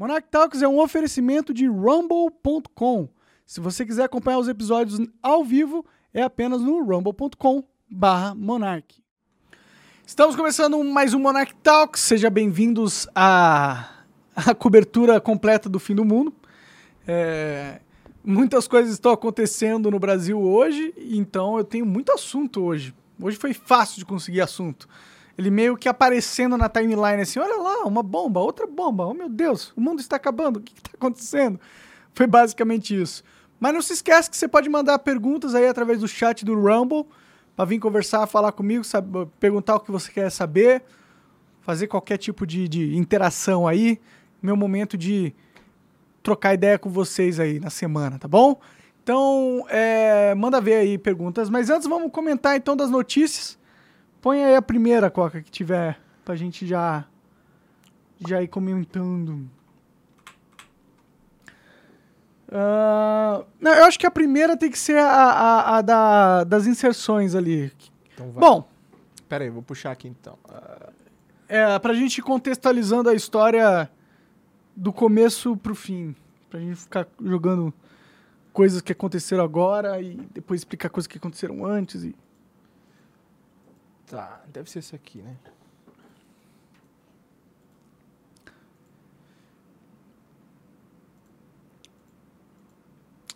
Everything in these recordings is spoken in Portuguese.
Monarch Talks é um oferecimento de rumble.com. Se você quiser acompanhar os episódios ao vivo, é apenas no rumble.com barra Monarch. Estamos começando mais um Monarch Talks. Sejam bem-vindos à, à cobertura completa do fim do mundo. É, muitas coisas estão acontecendo no Brasil hoje, então eu tenho muito assunto hoje. Hoje foi fácil de conseguir assunto. Ele meio que aparecendo na timeline assim, olha lá, uma bomba, outra bomba, oh meu Deus, o mundo está acabando, o que está acontecendo? Foi basicamente isso. Mas não se esquece que você pode mandar perguntas aí através do chat do Rumble, para vir conversar, falar comigo, sabe, perguntar o que você quer saber, fazer qualquer tipo de, de interação aí. Meu momento de trocar ideia com vocês aí na semana, tá bom? Então, é, manda ver aí perguntas. Mas antes, vamos comentar então das notícias. Põe aí a primeira, Coca, que tiver, pra gente já, já ir comentando. Uh, não, eu acho que a primeira tem que ser a, a, a da, das inserções ali. Então vai. Bom, Pera aí, vou puxar aqui então. Ah, é, pra gente ir contextualizando a história do começo pro fim. Pra gente ficar jogando coisas que aconteceram agora e depois explicar coisas que aconteceram antes. E... tá, deve ser esse aqui, né?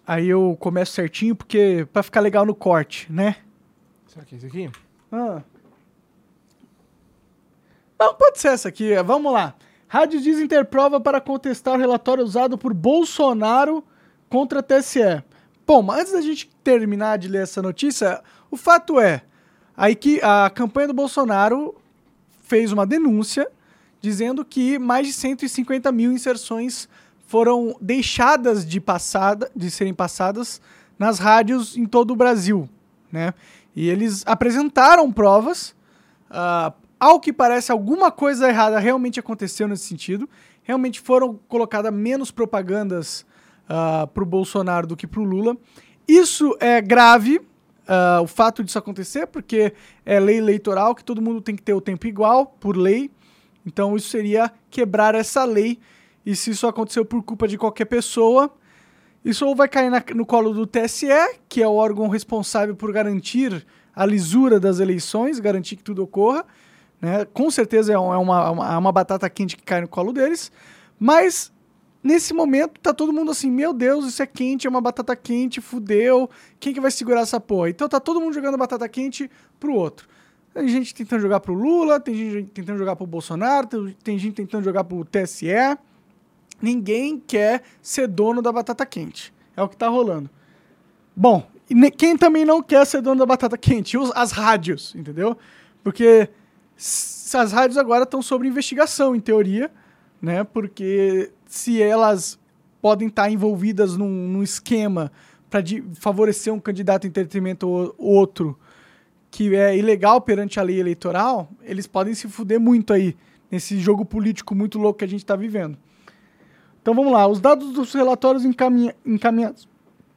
Aí eu começo certinho porque pra ficar legal no corte, né? Será que é esse aqui? Ah. Não, pode ser essa aqui. Vamos lá. Rádio diz interprova para contestar o relatório usado por Bolsonaro contra a TSE. Bom, mas antes da gente terminar de ler essa notícia, o fato é aí que a campanha do Bolsonaro fez uma denúncia dizendo que mais de 150 mil inserções foram deixadas de passada, de serem passadas nas rádios em todo o Brasil, né? E eles apresentaram provas. ah, ao que parece, alguma coisa errada realmente aconteceu nesse sentido. Realmente foram colocadas menos propagandas para o Bolsonaro do que para o Lula. Isso é grave, ah, o fato disso acontecer, porque é lei eleitoral que todo mundo tem que ter o tempo igual, por lei. Então isso seria quebrar essa lei. E se isso aconteceu por culpa de qualquer pessoa, isso ou vai cair na- no colo do TSE, que é o órgão responsável por garantir a lisura das eleições, garantir que tudo ocorra. Né? Com certeza é é uma, uma, é uma batata quente que cai no colo deles. Mas nesse momento tá todo mundo assim, meu Deus, isso é quente, é uma batata quente, fudeu. Quem que vai segurar essa porra? Então tá todo mundo jogando batata quente pro outro. Tem gente tentando jogar pro Lula, tem gente tentando jogar pro Bolsonaro, tem- gente tentando jogar pro TSE. Ninguém quer ser dono da batata quente. É o que tá rolando. Bom, quem também não quer ser dono da batata quente? As rádios, entendeu? Porque as rádios agora estão sob investigação, em teoria, né? Porque se elas podem estar envolvidas num, num esquema para favorecer um candidato em detrimento ao outro que é ilegal perante a lei eleitoral, eles podem se fuder muito aí nesse jogo político muito louco que a gente está vivendo. Então vamos lá, os dados dos relatórios encaminha- encaminhados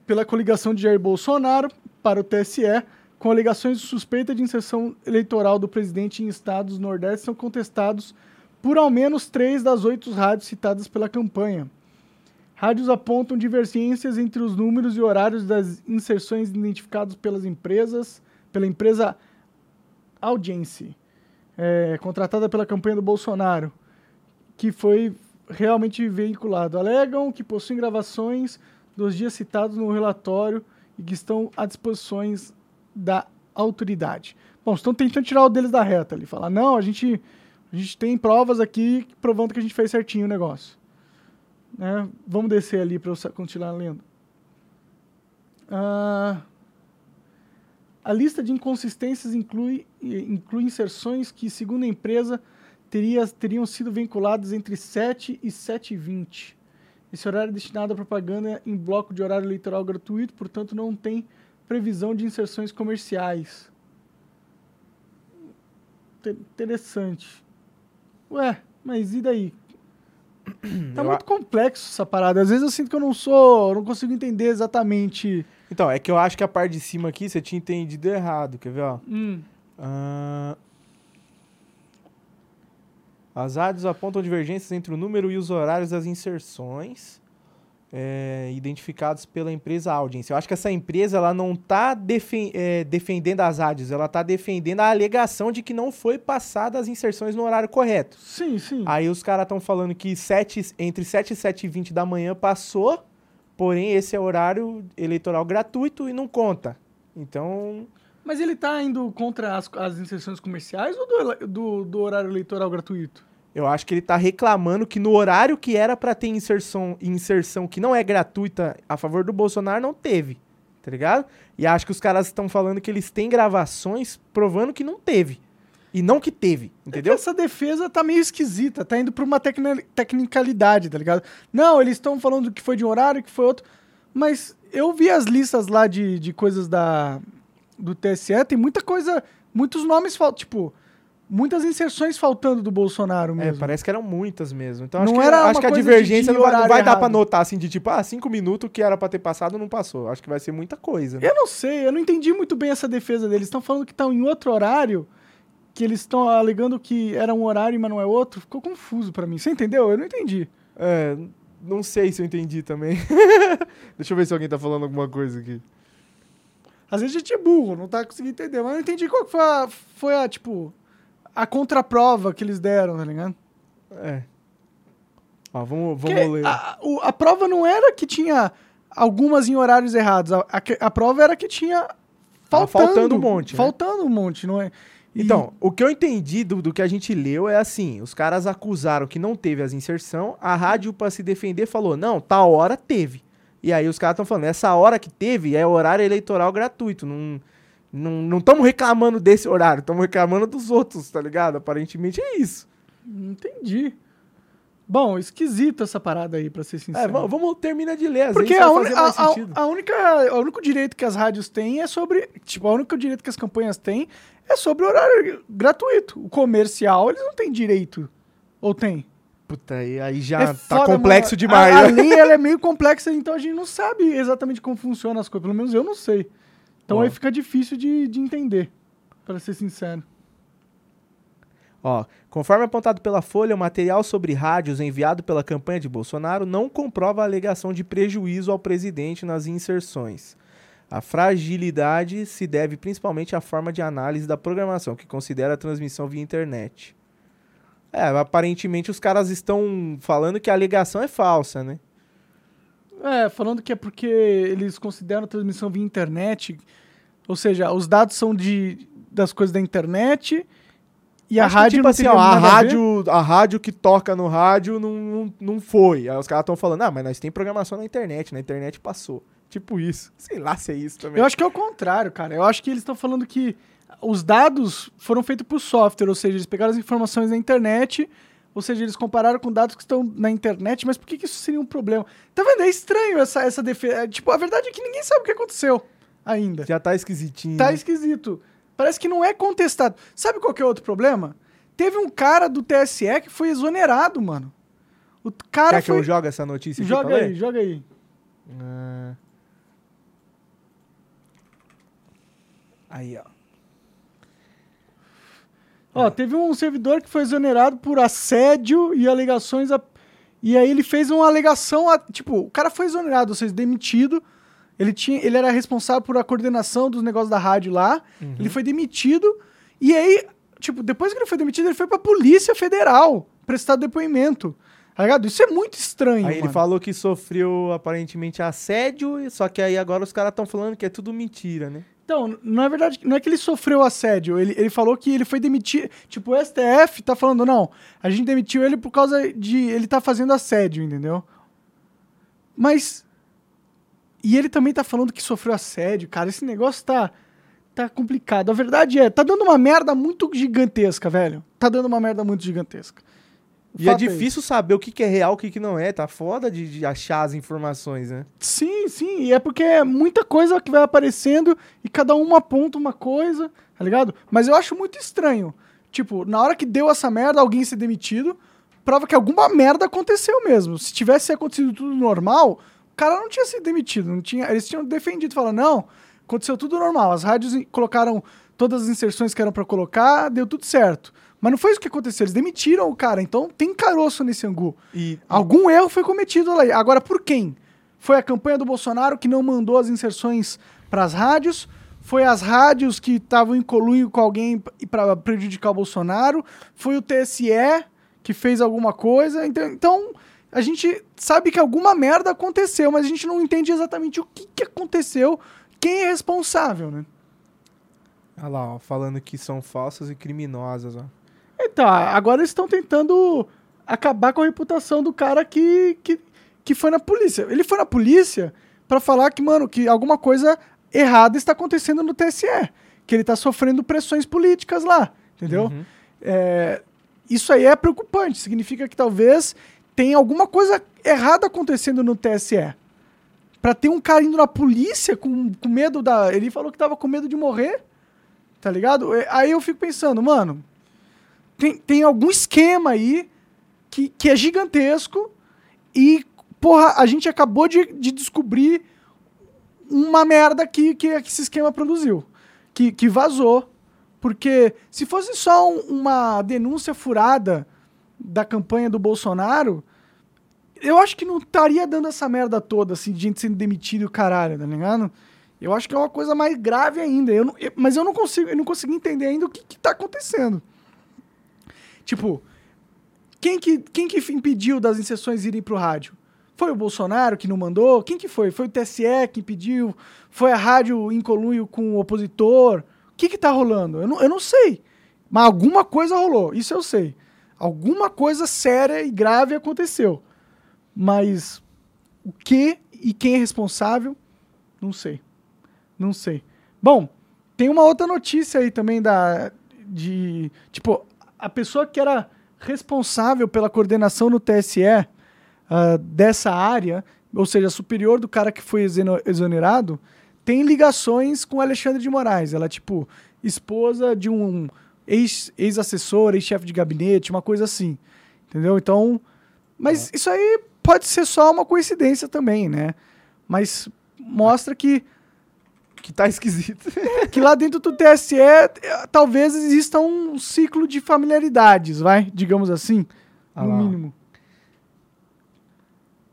pela coligação de Jair Bolsonaro para o TSE, com alegações de suspeita de inserção eleitoral do presidente em estados do Nordeste, são contestados por ao menos três das oito rádios citadas pela campanha. Rádios apontam divergências entre os números e horários das inserções identificados pelas empresas, pela empresa Audience, é, contratada pela campanha do Bolsonaro, que foi realmente veiculado. Alegam que possuem gravações dos dias citados no relatório e que estão à disposição da autoridade. Bom, estão tentando tirar o deles da reta ali, falar, não, a gente, a gente tem provas aqui provando que a gente fez certinho o negócio. Né? Vamos descer ali para eu continuar lendo. Ah, a lista de inconsistências inclui, inclui inserções que, segundo a empresa, teria, teriam sido vinculadas entre 7 e 7 e 20. Esse horário é destinado à propaganda em bloco de horário eleitoral gratuito, portanto não tem previsão de inserções comerciais. Te- Interessante. Ué, mas e daí? Tá Eu muito a- complexo essa parada. Às vezes eu sinto que eu não sou. não consigo entender exatamente. Então, é que eu acho que a parte de cima aqui você tinha entendido errado, quer ver, ó? Hum, Ah, As rádios apontam divergências entre o número e os horários das inserções é, identificados pela empresa Audience. Eu acho que essa empresa ela não está defen é, defendendo as rádios, ela está defendendo a alegação de que não foi passada as inserções no horário correto. Sim, sim. Aí os caras estão falando que entre 7 e 7 e 20 da manhã passou, porém esse é horário eleitoral gratuito e não conta. Então, Mas ele tá indo contra as, as inserções comerciais ou do, do, do horário eleitoral gratuito? Eu acho que ele tá reclamando que no horário que era para ter inserção, inserção que não é gratuita a favor do Bolsonaro, não teve. Tá ligado? E acho que os caras estão falando que eles têm gravações provando que não teve. E não que teve, entendeu? Essa defesa tá meio esquisita, tá indo pra uma tecni- tecnicalidade, tá ligado? Não, eles estão falando que foi de um horário, que foi outro. Mas eu vi as listas lá de, de coisas da, do TSE, tem muita coisa, muitos nomes faltam, tipo, muitas inserções faltando do Bolsonaro É, mesmo. parece que eram muitas mesmo. Então Não acho que, era acho que a divergência não vai, não vai dar pra notar assim de tipo, ah, cinco minutos que era pra ter passado não passou. Acho que vai ser muita coisa. né? Eu não sei, eu não entendi muito bem essa defesa deles. Estão falando que estão em outro horário, que eles estão alegando que era um horário, mas não é outro. Ficou confuso pra mim. Você entendeu? Eu não entendi. É, não sei se eu entendi também. Deixa eu ver se alguém tá falando alguma coisa aqui. Às vezes a gente é burro, não tá conseguindo entender. Mas eu não entendi qual que foi a, foi a tipo, a contraprova que eles deram, tá ligado? É. Ó, vamos, vamos Porque ler. a, o- a prova não era que tinha algumas em horários errados. A, a, a prova era que tinha faltando. faltando um monte, né? Faltando um monte, não é? E- Então, o que eu entendi do, do que a gente leu é assim: os caras acusaram que não teve as inserção, a rádio, pra se defender, falou: não, tal hora teve. E aí os caras estão falando: essa hora que teve é horário eleitoral gratuito. Não não estamos reclamando desse horário, estamos reclamando dos outros, tá ligado? Aparentemente é isso. Não entendi. Bom, esquisito essa parada aí, pra ser sincero. É, vamos, vamos termina de ler, às Porque a, mais a- a- a única, o único direito que as rádios têm é sobre. Tipo, o único direito que as campanhas têm é sobre o horário gratuito. O comercial, eles não têm direito. Ou tem? Puta, aí, aí já É tá complexo mano. demais. A, a lei ela é meio complexa, então a gente não sabe exatamente como funcionam as coisas. Pelo menos eu não sei. Então Ó. aí fica difícil de, de entender, para ser sincero. Ó, conforme apontado pela Folha, o material sobre rádios enviado pela campanha de Bolsonaro não comprova a alegação de prejuízo ao presidente nas inserções. A fragilidade se deve principalmente à forma de análise da programação, que considera a transmissão via internet. É, aparentemente os caras estão falando que a alegação é falsa, né? É, falando que é porque eles consideram a transmissão via internet, ou seja, os dados são de, das coisas da internet e a Acho que, rádio tipo não assim, ó, a rádio, a rádio que toca no rádio não, não, não foi. Aí os caras estão falando, ah, mas nós tem programação na internet, na internet passou. Tipo isso. Sei lá se é isso também. Eu acho que é o contrário, cara. Eu acho que eles estão falando que os dados foram feitos por software, ou seja, eles pegaram as informações da internet, ou seja, eles compararam com dados que estão na internet, mas por que, que isso seria um problema? Tá vendo? É estranho essa, essa defesa. É, Tipo, a verdade é que ninguém sabe o que aconteceu ainda. Já tá esquisitinho. Tá né? esquisito. Parece que não é contestado. Sabe qual que é outro problema? Teve um cara do TSE que foi exonerado, mano. O cara Quer que foi... eu jogue essa notícia aqui Joga aí, joga aí. Ah. Aí, ó. Ó, teve um servidor que foi exonerado por assédio e alegações. A... E aí ele fez uma alegação. A... Tipo, o cara foi exonerado, ou seja, demitido. Ele, tinha... ele era responsável por a coordenação dos negócios da rádio lá. Ele foi demitido. E aí, tipo, depois que ele foi demitido, ele foi pra Polícia Federal prestar depoimento. Tá ligado? Isso é muito estranho. Aí ele mano. falou que sofreu aparentemente assédio, e- só que aí agora os caras estão falando que é tudo mentira, né? Então, é verdade, não é que ele sofreu assédio, ele, ele falou que ele foi demitido, tipo, o STF tá falando, não, a gente demitiu ele por causa de ele tá fazendo assédio, entendeu? Mas, e ele também tá falando que sofreu assédio, cara, esse negócio tá, tá complicado. A verdade é, tá dando uma merda muito gigantesca, velho, tá dando uma merda muito gigantesca. E é fato difícil saber o que, que é real, o que, que não é. Tá foda de, de achar as informações, né? Sim, sim, e é porque é muita coisa que vai aparecendo e cada um aponta uma coisa, tá ligado? Mas eu acho muito estranho. Tipo, na hora que deu essa merda, alguém ser demitido, prova que alguma merda aconteceu mesmo. Se tivesse acontecido tudo normal, o cara não tinha sido demitido, não tinha, eles tinham defendido, falando, não, aconteceu tudo normal, as rádios colocaram todas as inserções que eram pra colocar, deu tudo certo. Mas não foi isso que aconteceu. Eles demitiram o cara. Então tem caroço nesse angu. E, Algum erro foi cometido lá. Agora, por quem? Foi a campanha do Bolsonaro que não mandou as inserções para as rádios? Foi as rádios que estavam em colunho com alguém para prejudicar o Bolsonaro? Foi o TSE que fez alguma coisa? Então, então, a gente sabe que alguma merda aconteceu, mas a gente não entende exatamente o que, que aconteceu, quem é responsável, né? olha lá, ó, falando que são falsas e criminosas, ó. Então, agora eles estão tentando acabar com a reputação do cara que, que, que foi na polícia. Ele foi na polícia para falar que, mano, que alguma coisa errada está acontecendo no TSE. Que ele tá sofrendo pressões políticas lá, entendeu? Uhum. É, isso aí é preocupante. Significa que talvez tenha alguma coisa errada acontecendo no TSE. Pra ter um cara indo na polícia com, com medo da. Ele falou que tava com medo de morrer. Tá ligado? É, Aí eu fico pensando, mano, tem, tem algum esquema aí que, que é gigantesco e, porra, a gente acabou de, de descobrir uma merda que, que esse esquema produziu. Que, que vazou. Porque se fosse só um- uma denúncia furada da campanha do Bolsonaro, eu acho que não estaria dando essa merda toda, assim, de gente sendo demitida e o caralho, tá ligado? Eu acho que é uma coisa mais grave ainda. Eu não- eu- mas eu não consigo, eu não consegui entender ainda o que, que tá acontecendo. Tipo, quem que, quem que impediu das inserções irem pro rádio? Foi o Bolsonaro que não mandou? Quem que foi? Foi o TSE que impediu? Foi a rádio em colunho com o opositor? O que que tá rolando? Eu não, eu não sei. Mas alguma coisa rolou, isso eu sei. Alguma coisa séria e grave aconteceu. Mas o que e quem é responsável, não sei. Não sei. Bom, tem uma outra notícia aí também da de tipo a pessoa que era responsável pela coordenação no TSE ah, dessa área, ou seja, superior do cara que foi exonerado, tem ligações com Alexandre de Moraes. Ela é tipo esposa de um ex- ex-assessor, ex-chefe de gabinete, uma coisa assim. Entendeu? Então, mas isso aí pode ser só uma coincidência também, né? Mas mostra que Que tá esquisito. que lá dentro do TSE talvez exista um ciclo de familiaridades, vai, digamos assim, Ah no lá, mínimo.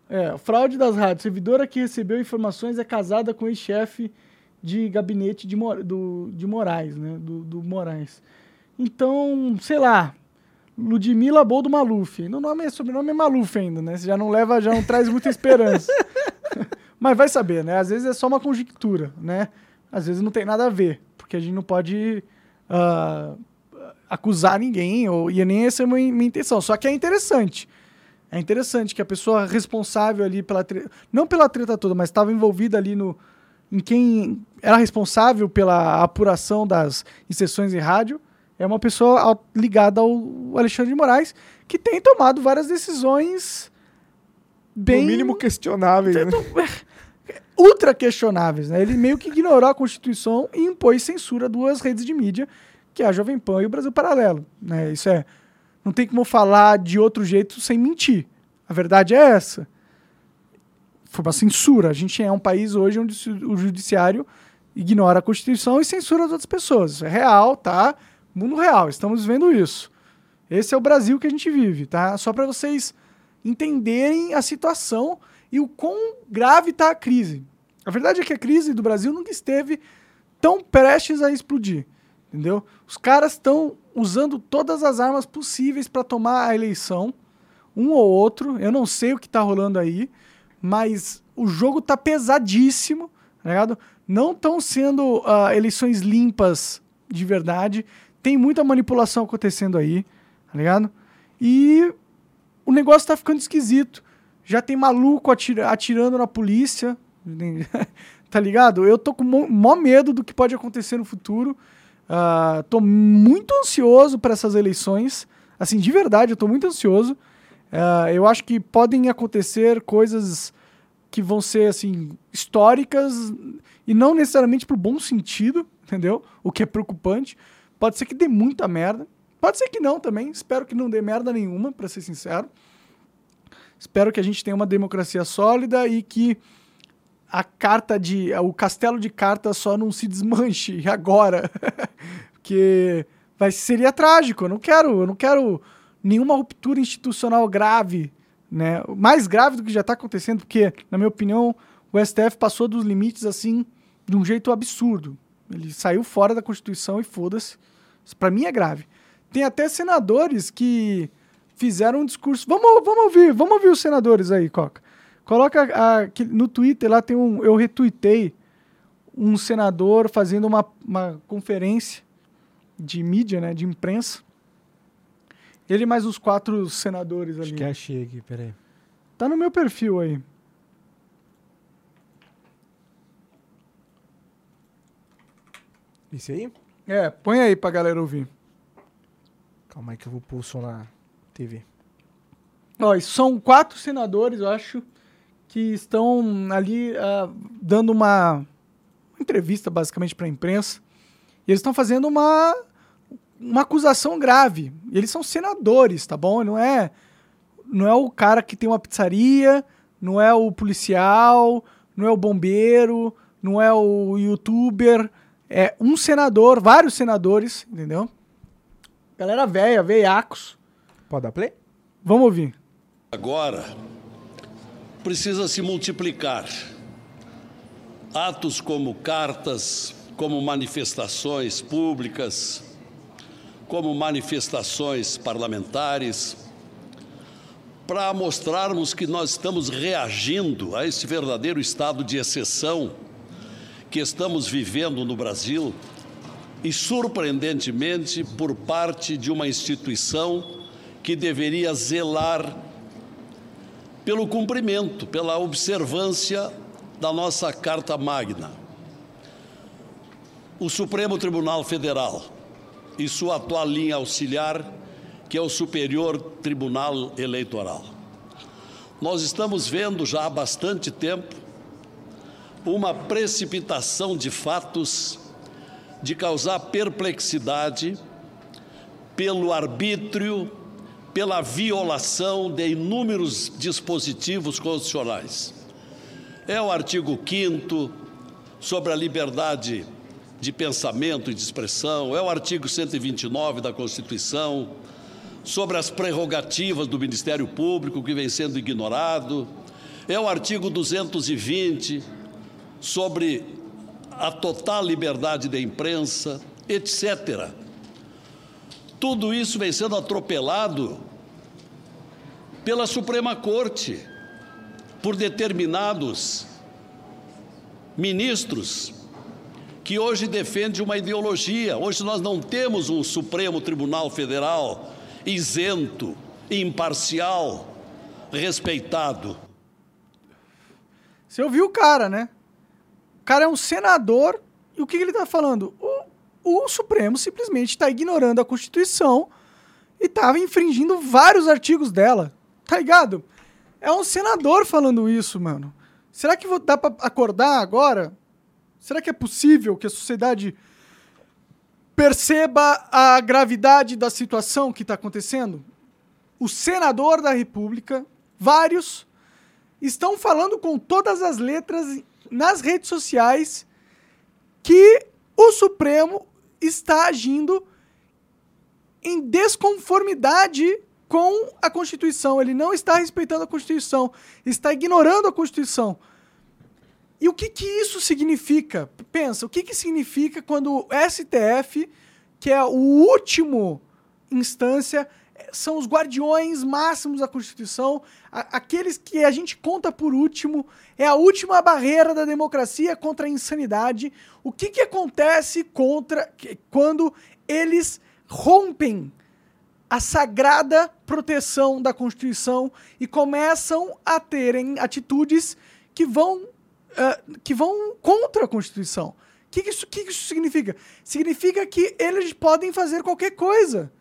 É, fraude das rádios. Servidora que recebeu informações é casada com o ex-chefe de gabinete de, Mor- do, de Moraes, né? Do, do Moraes. Então, sei lá. Ludmila Boldo Maluf. No nome, sobrenome é Maluf ainda, né? Você já não leva, já não traz muita esperança. Mas vai saber, né? Às vezes é só uma conjectura, né? Às vezes não tem nada a ver, porque a gente não pode ah, acusar ninguém, ou, e nem essa é a minha, minha intenção. Só que é interessante. É interessante que a pessoa responsável ali pela treta, não pela treta toda, mas estava envolvida ali no em quem era responsável pela apuração das inserções em rádio, é uma pessoa ligada ao Alexandre de Moraes, que tem tomado várias decisões bem No mínimo questionáveis, né? Ultra questionáveis. Né? Ele meio que ignorou a Constituição e impôs censura a duas redes de mídia, que é a Jovem Pan e o Brasil Paralelo. Né? Isso é. Não tem como falar de outro jeito sem mentir. A verdade é essa. Foi uma censura. A gente é um país hoje onde o judiciário ignora a Constituição e censura as outras pessoas. Isso é real, tá? Mundo real. Estamos vendo isso. Esse é o Brasil que a gente vive, tá? Só para vocês entenderem a situação e o quão grave está a crise. A verdade é que a crise do Brasil nunca esteve tão prestes a explodir, entendeu? Os caras estão usando todas as armas possíveis para tomar a eleição, um ou outro. Eu não sei o que está rolando aí, mas o jogo tá pesadíssimo, tá ligado? Não estão sendo ah, eleições limpas de verdade. Tem muita manipulação acontecendo aí, tá ligado? E o negócio tá ficando esquisito. Já tem maluco atira- atirando na polícia, tá ligado? Eu tô com mó medo do que pode acontecer no futuro. Ah, tô muito ansioso para essas eleições. Assim, de verdade, eu tô muito ansioso. Ah, eu acho que podem acontecer coisas que vão ser, assim, históricas e não necessariamente pro bom sentido, entendeu? O que é preocupante. Pode ser que dê muita merda. Pode ser que não também. Espero que não dê merda nenhuma, para ser sincero. Espero que a gente tenha uma democracia sólida e que a carta de. o castelo de cartas só não se desmanche agora. Porque vai seria trágico. Eu não quero, eu não quero nenhuma ruptura institucional grave, né? Mais grave do que já está acontecendo, porque, na minha opinião, o STF passou dos limites assim de um jeito absurdo. Ele saiu fora da Constituição e foda-se. Isso para mim é grave. Tem até senadores que fizeram um discurso. Vamos, vamos ouvir, vamos ouvir os senadores aí, Coca. Coloca a, no Twitter lá tem um. Eu retuitei um senador fazendo uma, uma conferência de mídia, né, de imprensa. Ele mais os quatro senadores ali. Acho que achei aqui, peraí. Tá no meu perfil aí. Isso aí? É, põe aí pra galera ouvir. Calma aí que eu vou na TV. Ó, são quatro senadores, eu acho, que estão ali uh, dando uma, entrevista basicamente para a imprensa. E eles estão fazendo uma, uma acusação grave. Eles são senadores, tá bom? Não é, não é o cara que tem uma pizzaria, não é o policial, não é o bombeiro, não é o youtuber. É um senador, vários senadores, entendeu? Galera velha, veiacos. Pode dar play? Vamos ouvir. Agora, precisa se multiplicar atos como cartas, como manifestações públicas, como manifestações parlamentares, para mostrarmos que nós estamos reagindo a esse verdadeiro estado de exceção que estamos vivendo no Brasil e, surpreendentemente, por parte de uma instituição que deveria zelar pelo cumprimento, pela observância da nossa Carta Magna. O Supremo Tribunal Federal e sua atual linha auxiliar, que é o Superior Tribunal Eleitoral. Nós estamos vendo já há bastante tempo uma precipitação de fatos de causar perplexidade pelo arbítrio, pela violação de inúmeros dispositivos constitucionais é o artigo 5 sobre a liberdade de pensamento e de expressão, é o artigo 129 da Constituição sobre as prerrogativas do Ministério Público que vem sendo ignorado, é o artigo 220 sobre a total liberdade da imprensa, etc. Tudo isso vem sendo atropelado pela Suprema Corte por determinados ministros que hoje defendem uma ideologia. Hoje nós não temos um Supremo Tribunal Federal isento, imparcial, respeitado. Você ouviu o cara, né? O cara é um senador e o que, ele está falando? O, o Supremo simplesmente está ignorando a Constituição e estava infringindo vários artigos dela. Tá ligado? É um senador falando isso, mano. Será que dá pra acordar agora? Será que é possível que a sociedade perceba a gravidade da situação que está acontecendo? O senador da República, vários, estão falando com todas as letras nas redes sociais que o Supremo está agindo em desconformidade com a Constituição. Ele não está respeitando a Constituição, está ignorando a Constituição. E o que, que isso significa? Pensa, o que, que significa quando o STF, que é o último instância, são os guardiões máximos da Constituição, a, aqueles que a gente conta por último, é a última barreira da democracia contra a insanidade. O que, que acontece contra quando eles rompem a sagrada proteção da Constituição e começam a terem atitudes que vão, uh, que vão contra a Constituição. O que, que, isso, que, que isso significa? Significa que eles podem fazer qualquer coisa.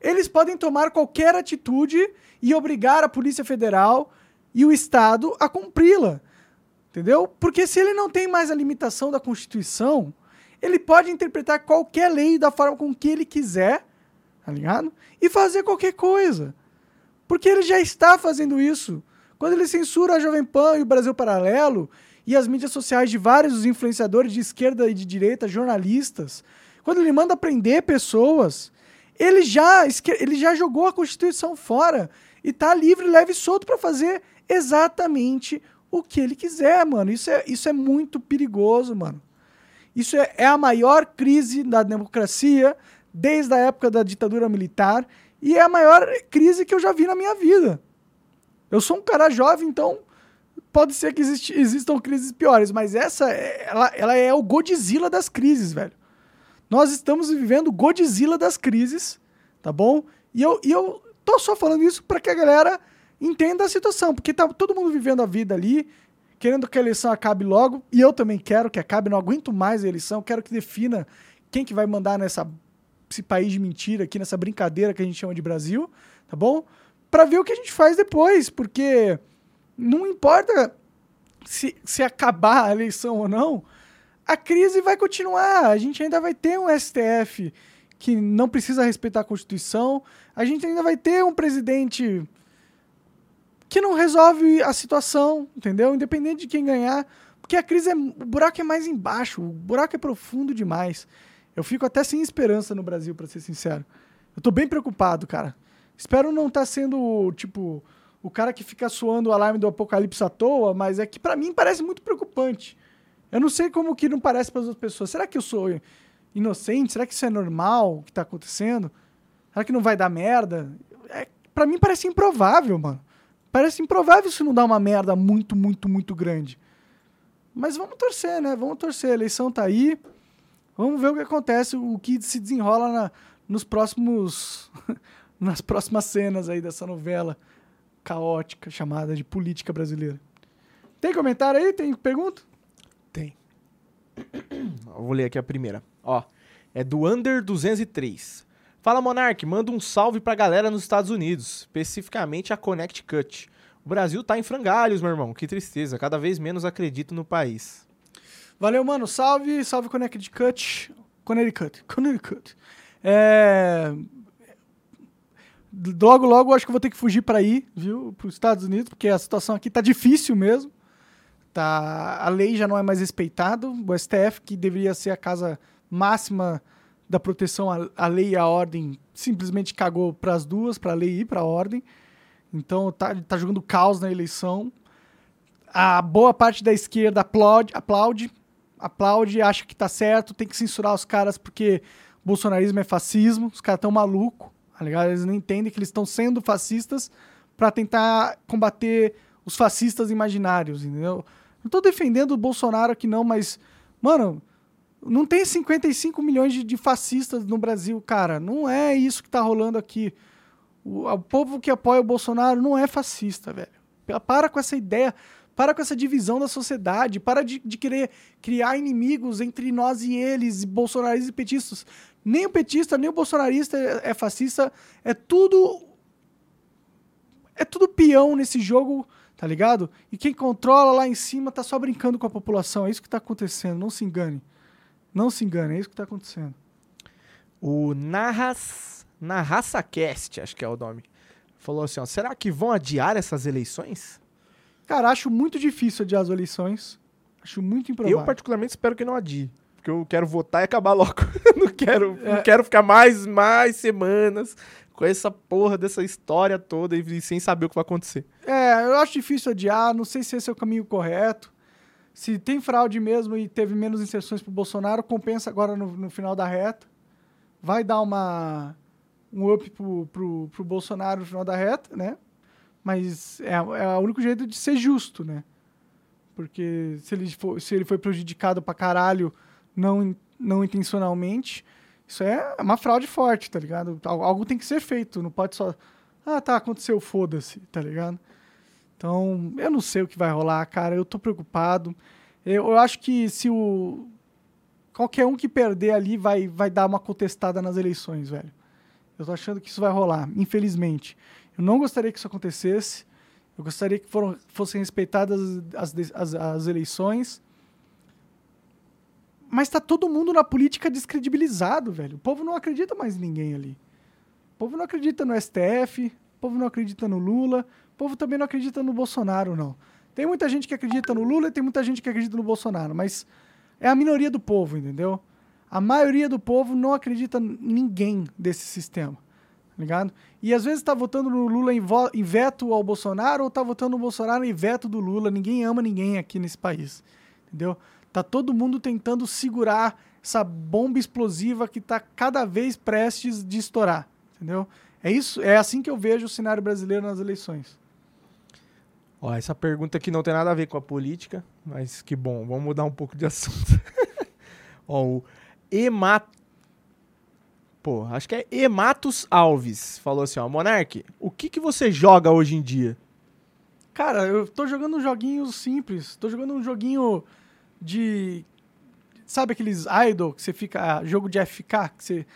Eles podem tomar qualquer atitude e obrigar a Polícia Federal e o Estado a cumpri-la. Entendeu? Porque se ele não tem mais a limitação da Constituição, ele pode interpretar qualquer lei da forma com que ele quiser tá ligado? E fazer qualquer coisa. Porque ele já está fazendo isso. Quando ele censura a Jovem Pan e o Brasil Paralelo e as mídias sociais de vários influenciadores de esquerda e de direita, jornalistas, quando ele manda prender pessoas, ele já, ele já jogou a Constituição fora e tá livre, leve e solto pra fazer exatamente o que ele quiser, mano. Isso é, isso é muito perigoso, mano. Isso é, é a maior crise da democracia desde a época da ditadura militar e é a maior crise que eu já vi na minha vida. Eu sou um cara jovem, então pode ser que existe- existam crises piores, mas essa, ela, ela é o Godzilla das crises, velho. Nós estamos vivendo Godzilla das crises, tá bom? E eu, e eu tô só falando isso para que a galera entenda a situação, porque tá todo mundo vivendo a vida ali, querendo que a eleição acabe logo, e eu também quero que acabe, não aguento mais a eleição, quero que defina quem que vai mandar nessa esse país de mentira aqui, nessa brincadeira que a gente chama de Brasil, tá bom? Para ver o que a gente faz depois, porque não importa se, se acabar a eleição ou não, a crise vai continuar. A gente ainda vai ter um STF que não precisa respeitar a Constituição. A gente ainda vai ter um presidente que não resolve a situação, entendeu? Independente de quem ganhar. Porque a crise é. O buraco é mais embaixo, o buraco é profundo demais. Eu fico até sem esperança no Brasil, pra ser sincero. Eu tô bem preocupado, cara. Espero não estar sendo, tipo, o cara que fica soando o alarme do apocalipse à toa, mas é que pra mim parece muito preocupante. Eu não sei como que não parece para as outras pessoas. Será que eu sou inocente? Será que isso é normal o que tá acontecendo? Será que não vai dar merda? É, para mim parece improvável, mano. Parece improvável se não dar uma merda muito, muito, muito grande. Mas vamos torcer, né? Vamos torcer. A eleição tá aí. Vamos ver o que acontece, o que se desenrola na- nos próximos. nas próximas cenas aí dessa novela caótica chamada de política brasileira. Tem comentário aí? Tem pergunta? Vou ler aqui a primeira. Ó, é do Under 203. Fala Monark, manda um salve pra galera nos Estados Unidos, especificamente a Connecticut. O Brasil tá em frangalhos, meu irmão. Que tristeza, cada vez menos acredito no país. Valeu, mano. Salve, salve Connecticut. Connecticut. Connecticut. É... Logo, logo, acho que vou ter que fugir para ir, viu? Para os Estados Unidos, porque a situação aqui tá difícil mesmo. Tá... A lei já não é mais respeitada. O STF, que deveria ser a casa máxima da proteção à, lei e à ordem, simplesmente cagou para as duas, para a lei e para a ordem. Então tá, tá jogando caos na eleição. A boa parte da esquerda aplaude, aplaude, aplaude, acha que tá certo, tem que censurar os caras porque bolsonarismo é fascismo, os caras tão maluco, tá ligado? Eles não entendem que eles estão sendo fascistas para tentar combater os fascistas imaginários, entendeu? Não tô defendendo o Bolsonaro aqui não, mas mano, não tem 55 milhões de, de fascistas no Brasil, cara. Não é isso que tá rolando aqui. O, o povo que apoia o Bolsonaro não é fascista, velho. Para com essa ideia, para com essa divisão da sociedade, para de, de querer criar inimigos entre nós e eles, bolsonaristas e petistas. Nem o petista, nem o bolsonarista é, é fascista. É tudo. É tudo peão nesse jogo, tá ligado? E quem controla lá em cima tá só brincando com a população. É isso que tá acontecendo, não se engane. Não se engane, é isso que tá acontecendo. O Narras, NarraçaCast, acho que é o nome, falou assim, ó, será que vão adiar essas eleições? Cara, acho muito difícil adiar as eleições. Acho muito improvável. Eu particularmente espero que não adie, porque eu quero votar e acabar logo. não quero, É. não quero ficar mais, mais semanas com essa porra dessa história toda e, sem saber o que vai acontecer. É, eu acho difícil adiar, não sei se esse é o caminho correto. Se tem fraude mesmo e teve menos inserções pro Bolsonaro, compensa agora no, no final da reta. Vai dar uma um up pro, pro, pro Bolsonaro no final da reta, né? Mas é, é o único jeito de ser justo, né? Porque se ele, for, se ele foi prejudicado pra caralho, não, não intencionalmente, isso é uma fraude forte, tá ligado? Al- Algo tem que ser feito, não pode só. Ah, tá, aconteceu, foda-se, tá ligado? Então, eu não sei o que vai rolar, cara. Eu tô preocupado. Eu, eu acho que se o. Qualquer um que perder ali vai, vai dar uma contestada nas eleições, velho. Eu tô achando que isso vai rolar, infelizmente. Eu não gostaria que isso acontecesse. Eu gostaria que foram, fossem respeitadas as, de- as, as eleições. Mas tá todo mundo na política descredibilizado, velho. O povo não acredita mais em ninguém ali. O povo não acredita no STF, o povo não acredita no Lula, o povo também não acredita no Bolsonaro, não. Tem muita gente que acredita no Lula e tem muita gente que acredita no Bolsonaro, mas é a minoria do povo, entendeu? A maioria do povo não acredita em ninguém desse sistema, tá ligado? E às vezes tá votando no Lula em, vo- em veto ao Bolsonaro ou tá votando no Bolsonaro em veto do Lula. Ninguém ama ninguém aqui nesse país, entendeu? Tá todo mundo tentando segurar essa bomba explosiva que tá cada vez prestes de estourar, entendeu? É isso, é assim que eu vejo o cenário brasileiro nas eleições. Ó, essa pergunta aqui não tem nada a ver com a política, mas que bom, vamos mudar um pouco de assunto. Ó, o Emat... Pô, acho que é Ematos Alves. Falou assim, ó, Monark, o que, que você joga hoje em dia? Cara, eu tô jogando um joguinho simples. Tô jogando um joguinho de. Sabe aqueles idle que você fica. ah, Jogo de FK, que você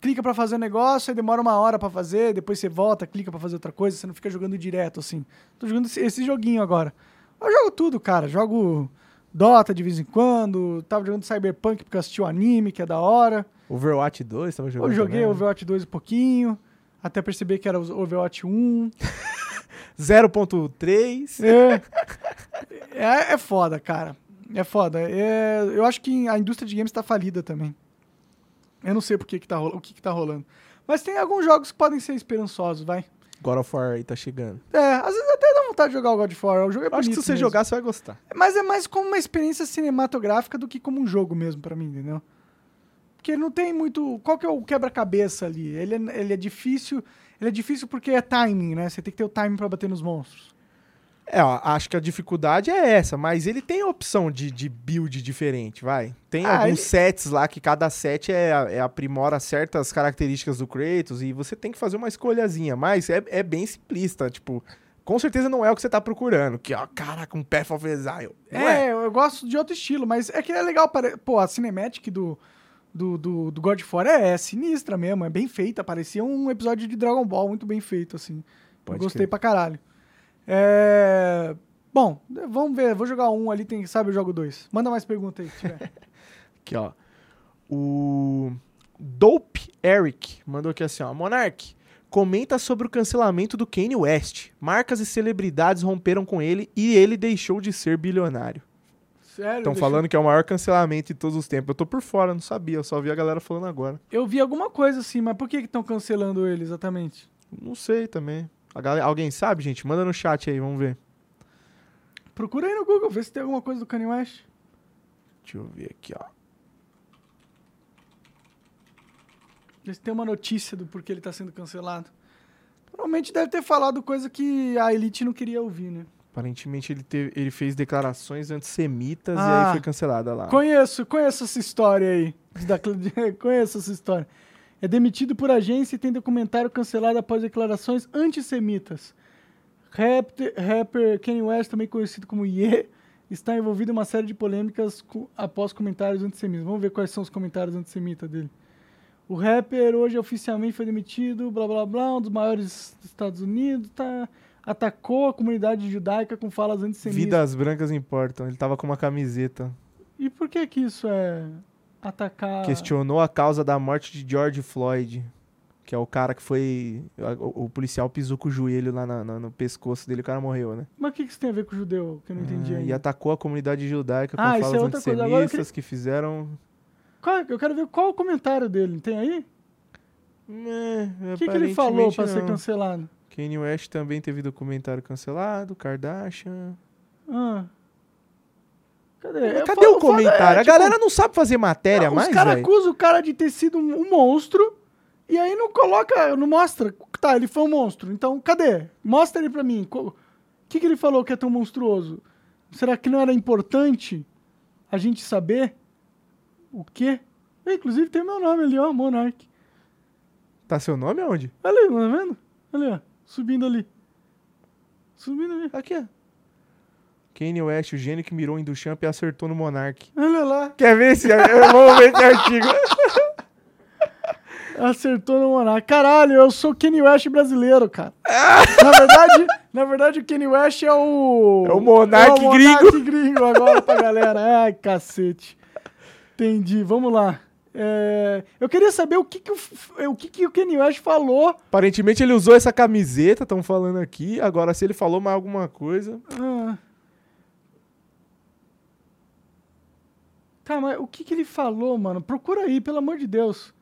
clica pra fazer um negócio, aí demora uma hora pra fazer, depois você volta, clica pra fazer outra coisa, você não fica jogando direto assim. Tô jogando esse, joguinho agora. Eu jogo tudo, cara. Jogo Dota de vez em quando. Tava jogando Cyberpunk porque eu assisti o anime, que é da hora. Overwatch 2, tava jogando Eu joguei também? Overwatch 2 um pouquinho. Até perceber que era o Overwatch 1. 0.3. É. é. É foda, cara. É foda. É, eu acho que a indústria de games tá falida também. Eu não sei por que que tá, rolo- o que, que tá rolando. Mas tem alguns jogos que podem ser esperançosos, vai. God of War aí tá chegando. É, às vezes até dá vontade de jogar o God of War. O jogo é Eu acho que se você mesmo. jogar, você vai gostar. Mas é mais como uma experiência cinematográfica do que como um jogo mesmo pra mim, entendeu? Porque não tem muito. Qual que é o quebra-cabeça ali? Ele é, ele é difícil. Ele é difícil porque é timing, né? Você tem que ter o timing pra bater nos monstros. É, ó, acho que a dificuldade é essa, mas ele tem opção de, de build diferente, vai. Tem Ah, alguns ele- sets lá que cada set é, é aprimora certas características do Kratos e você tem que fazer uma escolhazinha, mas é, é bem simplista, tipo, com certeza não é o que você tá procurando, que ó, caraca, um Path of Exile. É. É, eu gosto de outro estilo, mas é que é legal. Pare... Pô, a cinematic do, do, do, do God of War é, é sinistra mesmo, é bem feita. Parecia um episódio de Dragon Ball muito bem feito, assim. Pode eu gostei crer. pra caralho. É... Bom, vamos ver. Vou jogar um ali, tem, sabe, eu jogo dois. Manda mais pergunta aí, se tiver. Aqui, ó. O Dope Eric mandou aqui assim, ó. Monark, comenta sobre o cancelamento do Kanye West. Marcas e celebridades romperam com ele e ele deixou de ser bilionário. Sério? Estão falando que é o maior cancelamento de todos os tempos. Eu tô por fora, não sabia. Eu só vi a galera falando agora. Eu vi alguma coisa assim, mas por que estão cancelando ele exatamente? Não sei também. A galera- alguém sabe, gente? Manda no chat aí, vamos ver. Procura aí no Google, vê se tem alguma coisa do Kanye West. Deixa eu ver aqui, ó. Vê se tem uma notícia do porquê ele tá sendo cancelado. Provavelmente deve ter falado coisa que a elite não queria ouvir, né? Aparentemente ele, teve, ele fez declarações antissemitas e Ah. aí foi cancelada lá. Conheço, conheço essa história aí. Da, conheço essa história. É demitido por agência e tem documentário cancelado após declarações antissemitas. Rapper, rapper Kanye West, também conhecido como Ye, está envolvido em uma série de polêmicas co- após comentários antissemitas. Vamos ver quais são os comentários antissemitas dele. O rapper hoje oficialmente foi demitido, blá blá blá, um dos maiores dos Estados Unidos, tá, atacou a comunidade judaica com falas antissemitas. Vidas brancas importam. Ele tava com uma camiseta. E por que que isso é atacar... Questionou a causa da morte de George Floyd. Que é o cara que foi. O, o policial pisou com o joelho lá na- na- no pescoço dele e o cara morreu, né? Mas o que, que isso tem a ver com o judeu? Que eu não entendi Ah, ainda. E atacou a comunidade judaica com Ah, isso falas é antissemitas que fizeram. Qual- eu quero ver qual o comentário dele. Tem aí? É, O que, que ele falou pra ser cancelado? Kanye West também teve documentário cancelado, Kardashian. Ah. Cadê? Cadê o é, comentário? a tipo, galera não sabe fazer matéria não, mais, Os caras acusam o cara de ter sido um, monstro e aí não coloca, não mostra. Tá, ele foi um monstro. Então, cadê? Mostra ele pra mim. O que, que ele falou que é tão monstruoso? Será que não era importante a gente saber o quê? É, Inclusive tem meu nome ali, ó, Monark. Tá seu nome aonde? Ali, tá vendo? Ali, ó. Subindo ali. Subindo ali. Aqui, ó. Kanye West, o gênio que mirou em Duchamp e acertou no Monark. Olha lá. Quer ver esse? Vamos ver esse artigo. Acertou no Monark. Caralho, eu sou o Kanye West brasileiro, cara. na verdade, na verdade, o Kanye West é o. É o Monark é o Monark gringo agora pra galera. Ai, cacete. Entendi. Vamos lá. É, eu queria saber o que, que, o, o que, que o Kanye West falou. Aparentemente ele usou essa camiseta, estão falando aqui. Agora, se ele falou mais alguma coisa. Ah. Cara, mas o que, que ele falou, mano? Procura aí, pelo amor de Deus. O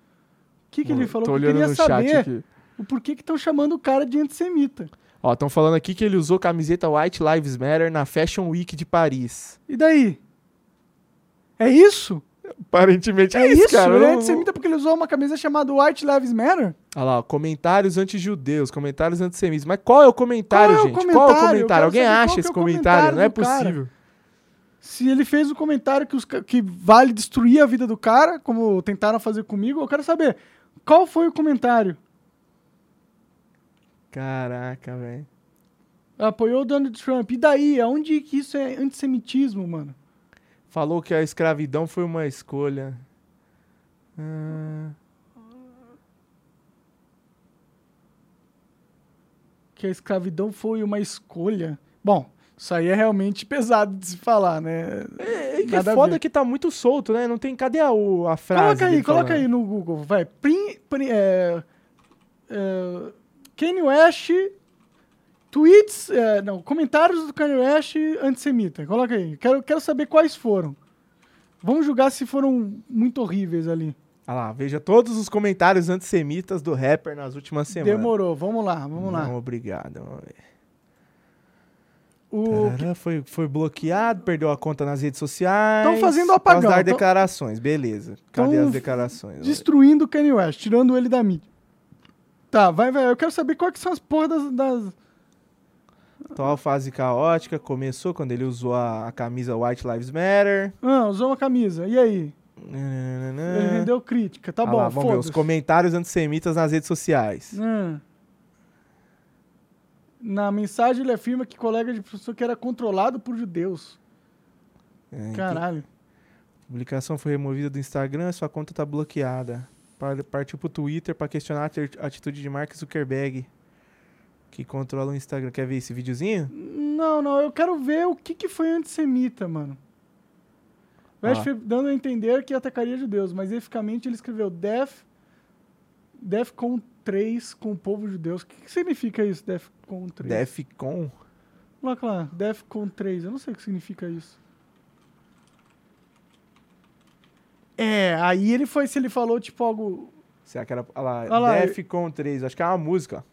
que, que ele falou? Tô Eu olhando queria no chat saber aqui. o porquê que estão chamando o cara de antissemita. Ó, estão falando aqui que ele usou camiseta White Lives Matter na Fashion Week de Paris. E daí? É isso? Aparentemente é, É, isso, isso? cara. Ele é Eu antissemita porque ele usou uma camisa chamada White Lives Matter? Olha lá, ó, comentários anti-judeus, comentários antissemitas. Mas qual é o comentário, Qual é o gente? Qual é comentário? o Eu comentário? Alguém acha que esse é o comentário? Não é comentário do cara. Se ele fez o comentário que, os que vale destruir a vida do cara, como tentaram fazer comigo, eu quero saber qual foi o comentário. Caraca, velho. Apoiou o Donald Trump. E daí? Aonde que isso é antissemitismo, mano? Falou que a escravidão foi uma escolha. Ah, Que a escravidão foi uma escolha. Bom, isso aí é realmente pesado de se falar, né? é, é é foda que tá muito solto, né? Não tem. Cadê a, o- a frase? Coloca aí, coloca aí no Google, vai. Prim, prim- é, é, Kanye West, tweets, é, não, comentários do Kanye West antissemita. Coloca aí. Quero, quero saber quais foram. Vamos julgar se foram muito horríveis ali. Ah lá, veja todos os comentários antissemitas do rapper nas últimas semanas. Demorou, vamos lá, vamos lá. Não, obrigado. Vamos ver. O, Tarará, foi, foi bloqueado, perdeu a conta nas redes sociais. Tão fazendo apagão, dar tão- declarações, beleza. Cadê Tão as declarações? destruindo o Kanye West, tirando ele da mídia. Tá, vai, vai. Eu quero saber quais que são as porras das, das- Atual fase caótica começou quando ele usou a, a camisa White Lives Matter. Ah, usou uma camisa. E aí? Nananana. Ele rendeu crítica. Tá Ah bom, lá, vamos ver os comentários antissemitas nas redes sociais. Hum. Na mensagem ele afirma que colega de professor que era controlado por judeus. É, Caralho. A publicação foi removida do Instagram, sua conta tá bloqueada. Par- Partiu pro Twitter para questionar a atitude de Mark Zuckerberg, que controla o Instagram. Quer ver esse videozinho? Não, não, eu quero ver o que, que foi antissemita, mano. West Ah. foi dando a entender que atacaria judeus, mas eficamente ele escreveu Def, Defcon 3 com o povo judeu. O que, que significa isso, Defcon 3? Defcon. Coloca lá, Defcon 3. Eu não sei o que significa isso. É, aí ele foi, se ele falou tipo algo. Será que era. Olha lá, Olha lá, Defcon 3, acho que é uma música.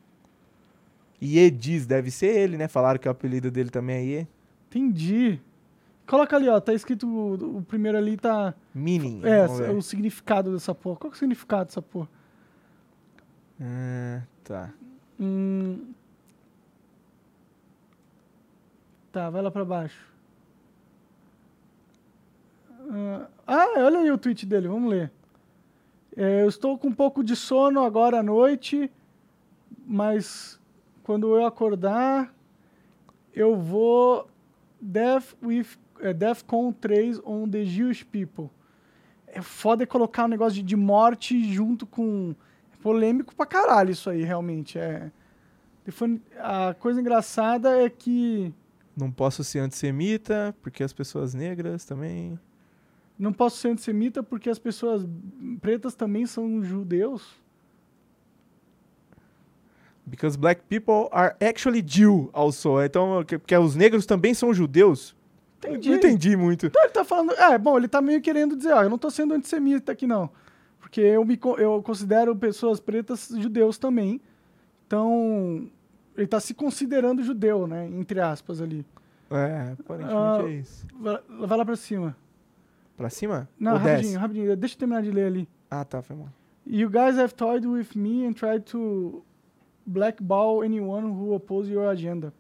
Iediz, deve ser ele, né? Falaram que o apelido dele também é Ie. Entendi. Coloca ali, ó, tá escrito. O, o primeiro ali tá. Meaning. É, o significado dessa porra. Qual que é o significado dessa porra? Ah, tá. Hum... Tá, vai lá pra baixo. Ah, Ah, olha aí o tweet dele, vamos ler. É, eu estou com um pouco de sono agora à noite, mas quando eu acordar, eu vou Death with é, Defcon 3 on the Jewish people. É foda colocar um negócio de, de morte junto com. Polêmico pra caralho isso aí, realmente. É. A coisa engraçada é que Não posso ser antissemita, porque as pessoas negras também. não posso ser antissemita porque as pessoas pretas também são judeus. Because black people are actually Jew also. Então, que- porque os negros também são judeus. Entendi. Não entendi muito. Então ele tá falando. É, bom, ele tá meio querendo dizer, ó, eu não tô sendo antissemita aqui, não. Porque eu, me, eu considero pessoas pretas judeus também. Então, ele tá se considerando judeu, né? Entre aspas ali. É, aparentemente Ah, é isso. Vai, vai lá pra cima. Pra cima? Não, Ou rapidinho, desce? rapidinho. Deixa eu terminar de ler ali. Ah, tá, foi mal. You guys have toyed with me and tried to blackball anyone who oppose your agenda.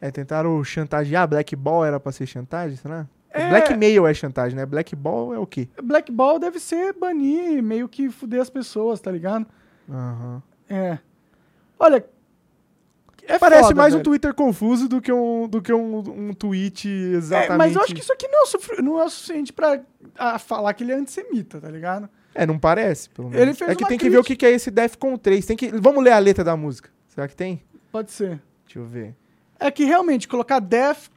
É, tentaram chantagear. Black Ball era pra ser chantagem, será? É. Blackmail é chantagem, né? Black Ball é o quê? Blackball deve ser banir, meio que fuder as pessoas, tá ligado? Aham. É. Olha. É Parece foda, mais um velho. Twitter confuso do que um, do que um, um tweet exatamente. É, mas eu acho que isso aqui não é, sufri- não é o suficiente pra ah, falar que ele é antissemita, tá ligado? É, não parece, pelo menos. Ele fez é que tem que ver o crítica. que que é esse Defcon 3. Tem que... Vamos ler a letra da música. Será que tem? Pode ser. Deixa eu ver. É que realmente colocar def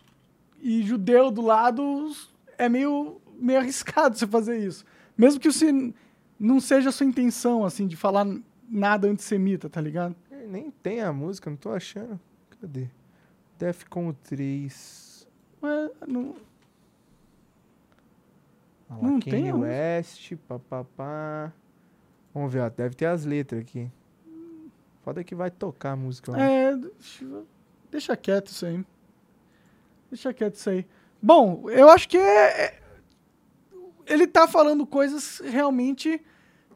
e judeu do lado é meio, meio arriscado você fazer isso. Mesmo que você não seja a sua intenção, assim, de falar nada antissemita, tá ligado? É, Nem tem a música, não tô achando. Cadê? Defcon 3. Mas não- Não Kanye tem. West, papapá. Vamos ver, ó, deve ter as letras aqui. Foda que vai tocar a música. acho. É, deixa, deixa quieto isso aí. Deixa quieto isso aí. Bom, eu acho que é, é- ele tá falando coisas realmente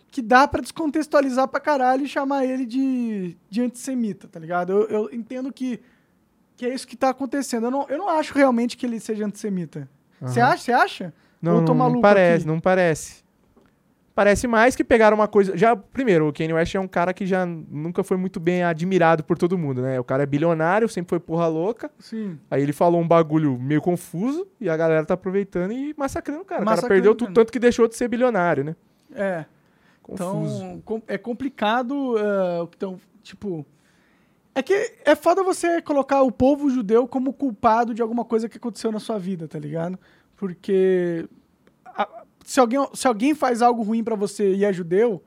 que dá pra descontextualizar pra caralho e chamar ele de, de antissemita, tá ligado? Eu, eu entendo que, que é isso que tá acontecendo. Eu não, eu não acho realmente que ele seja antissemita. Você Aham. acha? Você acha? Não, não, não parece, aqui? não parece. Parece mais que pegaram uma coisa. Já, primeiro, o Kanye West é um cara que já nunca foi muito bem admirado por todo mundo, né? O cara é bilionário, sempre foi porra louca. Sim. Aí ele falou um bagulho meio confuso e a galera tá aproveitando e massacrando o cara. O cara Massacrando, perdeu tudo, tanto que deixou de ser bilionário, né? É. Confuso. Então, com- é complicado. que então, tipo. É que é foda você colocar o povo judeu como culpado de alguma coisa que aconteceu na sua vida, tá ligado? Porque se, alguém, se alguém faz algo ruim pra você e é judeu,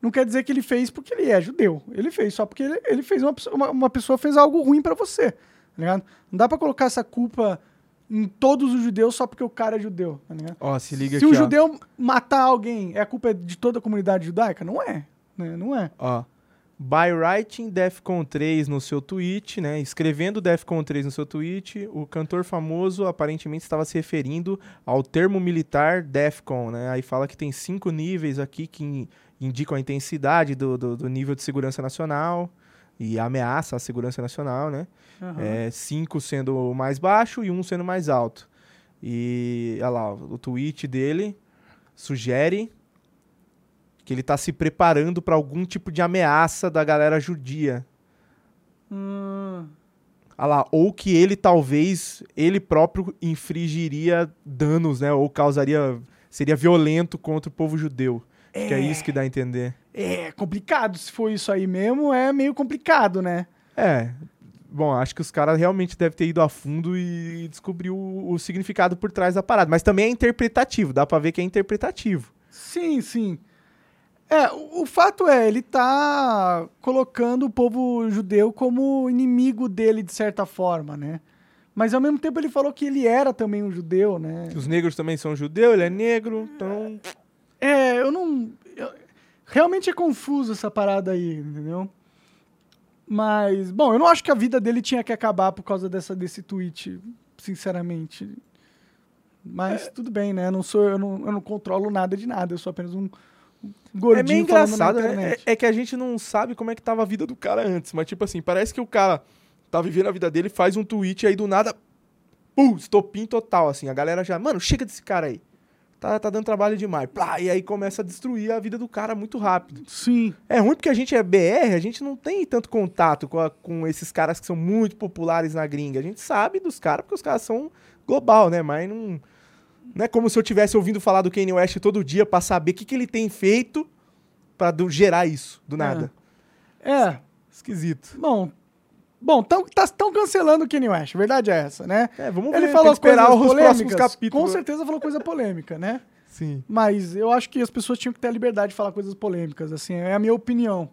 não quer dizer que ele fez porque ele é judeu. Ele fez só porque ele, ele fez uma, pessoa- uma, uma pessoa fez algo ruim pra você, tá ligado? Não dá pra colocar essa culpa em todos os judeus só porque o cara é judeu, tá se liga Se aqui, o ó. judeu matar alguém, é a culpa de toda a comunidade judaica? Não é. Né? Não é. Ó. By writing Defcon 3 no seu tweet, né? Escrevendo Defcon 3 no seu tweet, o cantor famoso aparentemente estava se referindo ao termo militar Defcon, né? Aí fala que tem cinco níveis aqui que in- indicam a intensidade do, do, do nível de segurança nacional e ameaça à segurança nacional, né? Aham. É, cinco sendo o mais baixo e um sendo mais alto. E olha lá, o tweet dele sugere que ele tá se preparando para algum tipo de ameaça da galera judia. Hum, Olha lá, ou que ele talvez, ele próprio infringiria danos, né? Ou causaria, seria violento contra o povo judeu. Acho Que é isso que dá a entender. é complicado. Se for isso aí mesmo, é meio complicado, né? É. Bom, acho que os caras realmente devem ter ido a fundo e descobrir o, o significado por trás da parada. Mas também é interpretativo, dá pra ver que é interpretativo. Sim, sim. É, o, fato é, ele tá colocando o povo judeu como inimigo dele, de certa forma, né? Mas ao mesmo tempo ele falou que ele era também um judeu, né? Os negros também são judeus, ele é negro, então. É, eu não. eu- realmente é confuso essa parada aí, entendeu? Mas, bom, eu não acho que a vida dele tinha que acabar por causa dessa, desse tweet, sinceramente. Mas É. tudo bem, né? Eu não sou, eu não, eu não controlo nada de nada, eu sou apenas um gordinho É meio engraçado, né? É, é que a gente não sabe como é que tava a vida do cara antes, mas tipo assim, parece que o cara tá vivendo a vida dele, faz um tweet e aí do nada. Pum, estopim total, assim. A galera já, mano, chega desse cara aí. Tá, tá dando trabalho demais. Plá, e aí começa a destruir a vida do cara muito rápido. Sim. É ruim porque a gente é BR, a gente não tem tanto contato com, a- com esses caras que são muito populares na gringa. A gente sabe dos caras porque os caras são global, né? Mas não, não é como se eu tivesse ouvindo falar do Kanye West todo dia pra saber o que, que ele tem feito pra do- gerar isso, do nada. É. Esquisito. Bom. Bom, tão, tá, tão cancelando o Kanye West, a verdade é essa, né? É, vamos Ele ver, falou que esperar coisas os polêmicas, próximos capítulos. Com certeza falou coisa polêmica, né? Sim. Mas eu acho que as pessoas tinham que ter a liberdade de falar coisas polêmicas, assim, é a minha opinião.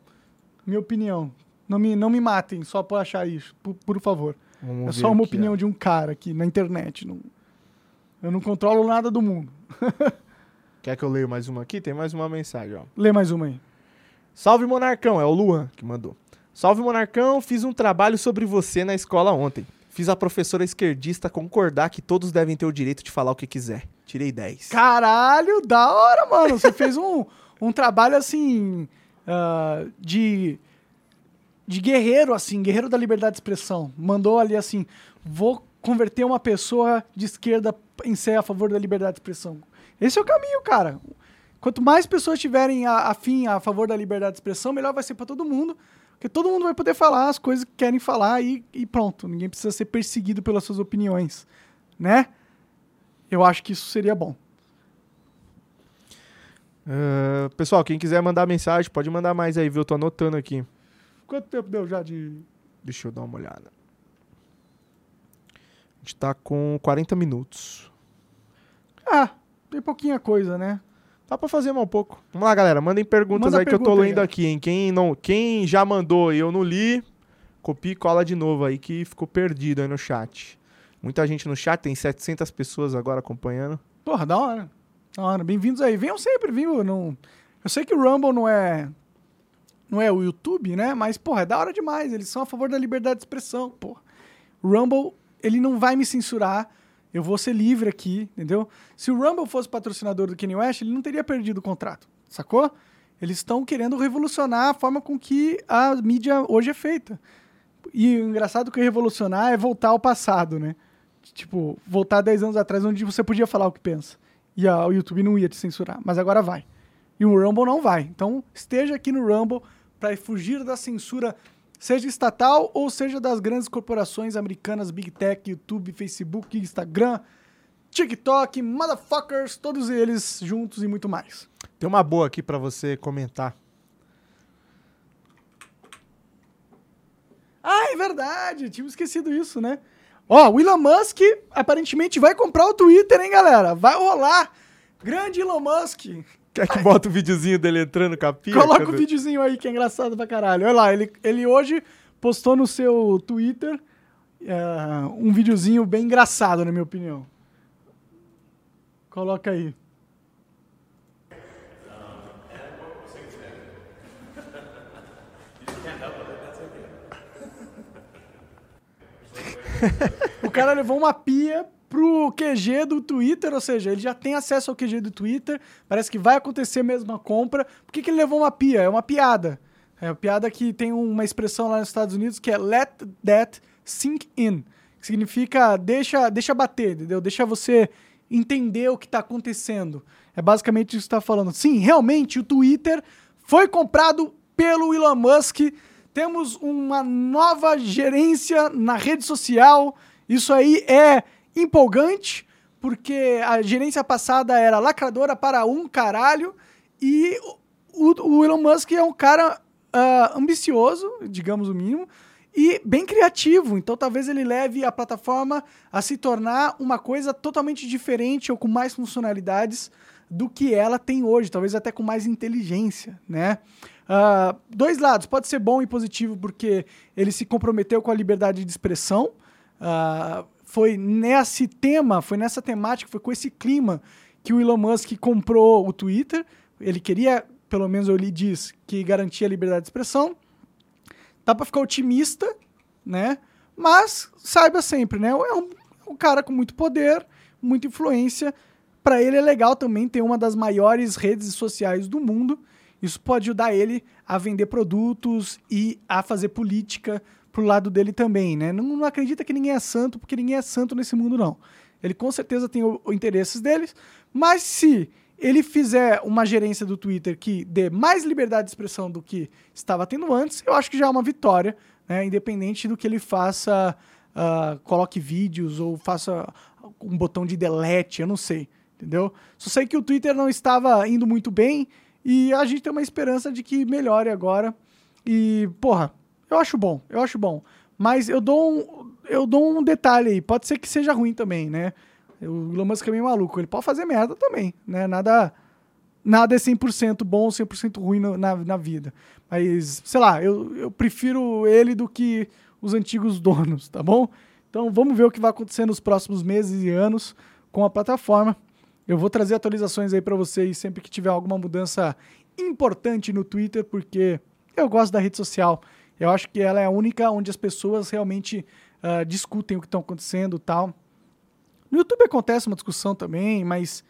Minha opinião. Não me, não me matem só por achar isso, por, por favor. Vamos é só uma aqui, opinião ó. de um cara aqui na internet. Não, eu não controlo nada do mundo. Quer que eu leia mais uma aqui? Tem mais uma mensagem, ó. Lê mais uma aí. Salve Monarcão, é o Luan que mandou. Salve Monarcão, fiz um trabalho sobre você na escola ontem. Fiz a professora esquerdista concordar que todos devem ter o direito de falar o que quiser. Tirei 10. Caralho, da hora, mano. Você fez um, um trabalho assim. ah, de. De guerreiro, assim, guerreiro da liberdade de expressão. Mandou ali assim: vou converter uma pessoa de esquerda em ser a favor da liberdade de expressão. Esse é o caminho, cara. Quanto mais pessoas tiverem a- afim a favor da liberdade de expressão, melhor vai ser pra todo mundo. Porque todo mundo vai poder falar as coisas que querem falar e, e pronto. Ninguém precisa ser perseguido pelas suas opiniões, né? Eu acho que isso seria bom. Ah, pessoal, quem quiser mandar mensagem, pode mandar mais aí, viu? Eu tô anotando aqui. Quanto tempo deu já de. Deixa eu dar uma olhada. Gente tá com 40 minutos. Ah, tem pouquinha coisa, né? Dá pra fazer mais um pouco. Vamos lá, galera. Mandem perguntas Manda aí que eu tô pergunta aí, lendo ó. aqui, hein? Quem, não, quem já mandou e eu não li, copia e cola de novo aí que ficou perdido aí no chat. Muita gente no chat, tem 700 pessoas agora acompanhando. Porra, da hora. Da hora. Bem-vindos aí. Venham sempre, viu? Não... Eu sei que o Rumble não é. Não é o YouTube, né? Mas, porra, é da hora demais. Eles são a favor da liberdade de expressão, porra. Rumble, ele não vai me censurar. Eu vou ser livre aqui, entendeu? Se o Rumble fosse patrocinador do Kanye West, ele não teria perdido o contrato, sacou? Eles estão querendo revolucionar a forma com que a mídia hoje é feita. E o engraçado que revolucionar é voltar ao passado, né? Tipo, voltar 10 anos atrás, onde você podia falar o que pensa. E a, o YouTube não ia te censurar, mas agora vai. E o Rumble não vai. Então, esteja aqui no Rumble para fugir da censura, seja estatal ou seja das grandes corporações americanas, Big Tech, YouTube, Facebook, Instagram, TikTok, motherfuckers, todos eles juntos e muito mais. Tem uma boa aqui para você comentar. Ah, é verdade. Tínhamos esquecido isso, né? Ó, o Elon Musk aparentemente vai comprar o Twitter, hein, galera? Vai rolar. Grande Elon Musk. Quer que bota o videozinho dele entrando com a pia? Coloca o videozinho aí que é engraçado pra caralho. Olha lá, ele, ele hoje postou no seu Twitter é, um videozinho bem engraçado, na minha opinião. Coloca aí. o cara levou uma pia pro QG do Twitter, ou seja, ele já tem acesso ao QG do Twitter, parece que vai acontecer mesmo a compra. Por que, que ele levou uma pia? É uma piada. É uma piada que tem uma expressão lá nos Estados Unidos que é let that sink in. Que significa deixa, deixa bater, entendeu? Deixa você entender o que está acontecendo. É basicamente isso que está falando. Sim, realmente o Twitter foi comprado pelo Elon Musk. Temos uma nova gerência na rede social. Isso aí é empolgante, porque a gerência passada era lacradora para um caralho. E o, o Elon Musk é um cara uh, ambicioso, digamos o mínimo, e bem criativo. Então talvez ele leve a plataforma a se tornar uma coisa totalmente diferente ou com mais funcionalidades do que ela tem hoje, talvez até com mais inteligência, né? Uh, dois lados, pode ser bom e positivo porque ele se comprometeu com a liberdade de expressão. Uh, foi nesse tema, foi nessa temática, foi com esse clima que o Elon Musk comprou o Twitter. Ele queria, pelo menos eu lhe diz, que garantia a liberdade de expressão. Dá para ficar otimista, né? Mas saiba sempre, né? É um, um cara com muito poder, muita influência. Para ele é legal também ter uma das maiores redes sociais do mundo. Isso pode ajudar ele a vender produtos e a fazer política pro lado dele também, né? Não, não, acredita que ninguém é santo, porque ninguém é santo nesse mundo, não. Ele com certeza tem os interesses deles, mas se ele fizer uma gerência do Twitter que dê mais liberdade de expressão do que estava tendo antes, eu acho que já é uma vitória, né? Independente do que ele faça, uh, coloque vídeos ou faça um botão de delete, eu não sei, entendeu? Só sei que o Twitter não estava indo muito bem e a gente tem uma esperança de que melhore agora. E, porra, eu acho bom, eu acho bom. Mas eu dou um, eu dou um detalhe aí. Pode ser que seja ruim também, né? O Elon Musk é meio maluco. Ele pode fazer merda também, né? Nada, nada é 100% bom, 100% ruim na, na vida. Mas, sei lá, eu, eu prefiro ele do que os antigos donos, tá bom? Então vamos ver o que vai acontecer nos próximos meses e anos com a plataforma. Eu vou trazer atualizações aí para vocês sempre que tiver alguma mudança importante no Twitter, porque eu gosto da rede social. Eu acho que ela é a única onde as pessoas realmente uh, discutem o que está acontecendo tal. No YouTube acontece uma discussão também, mas,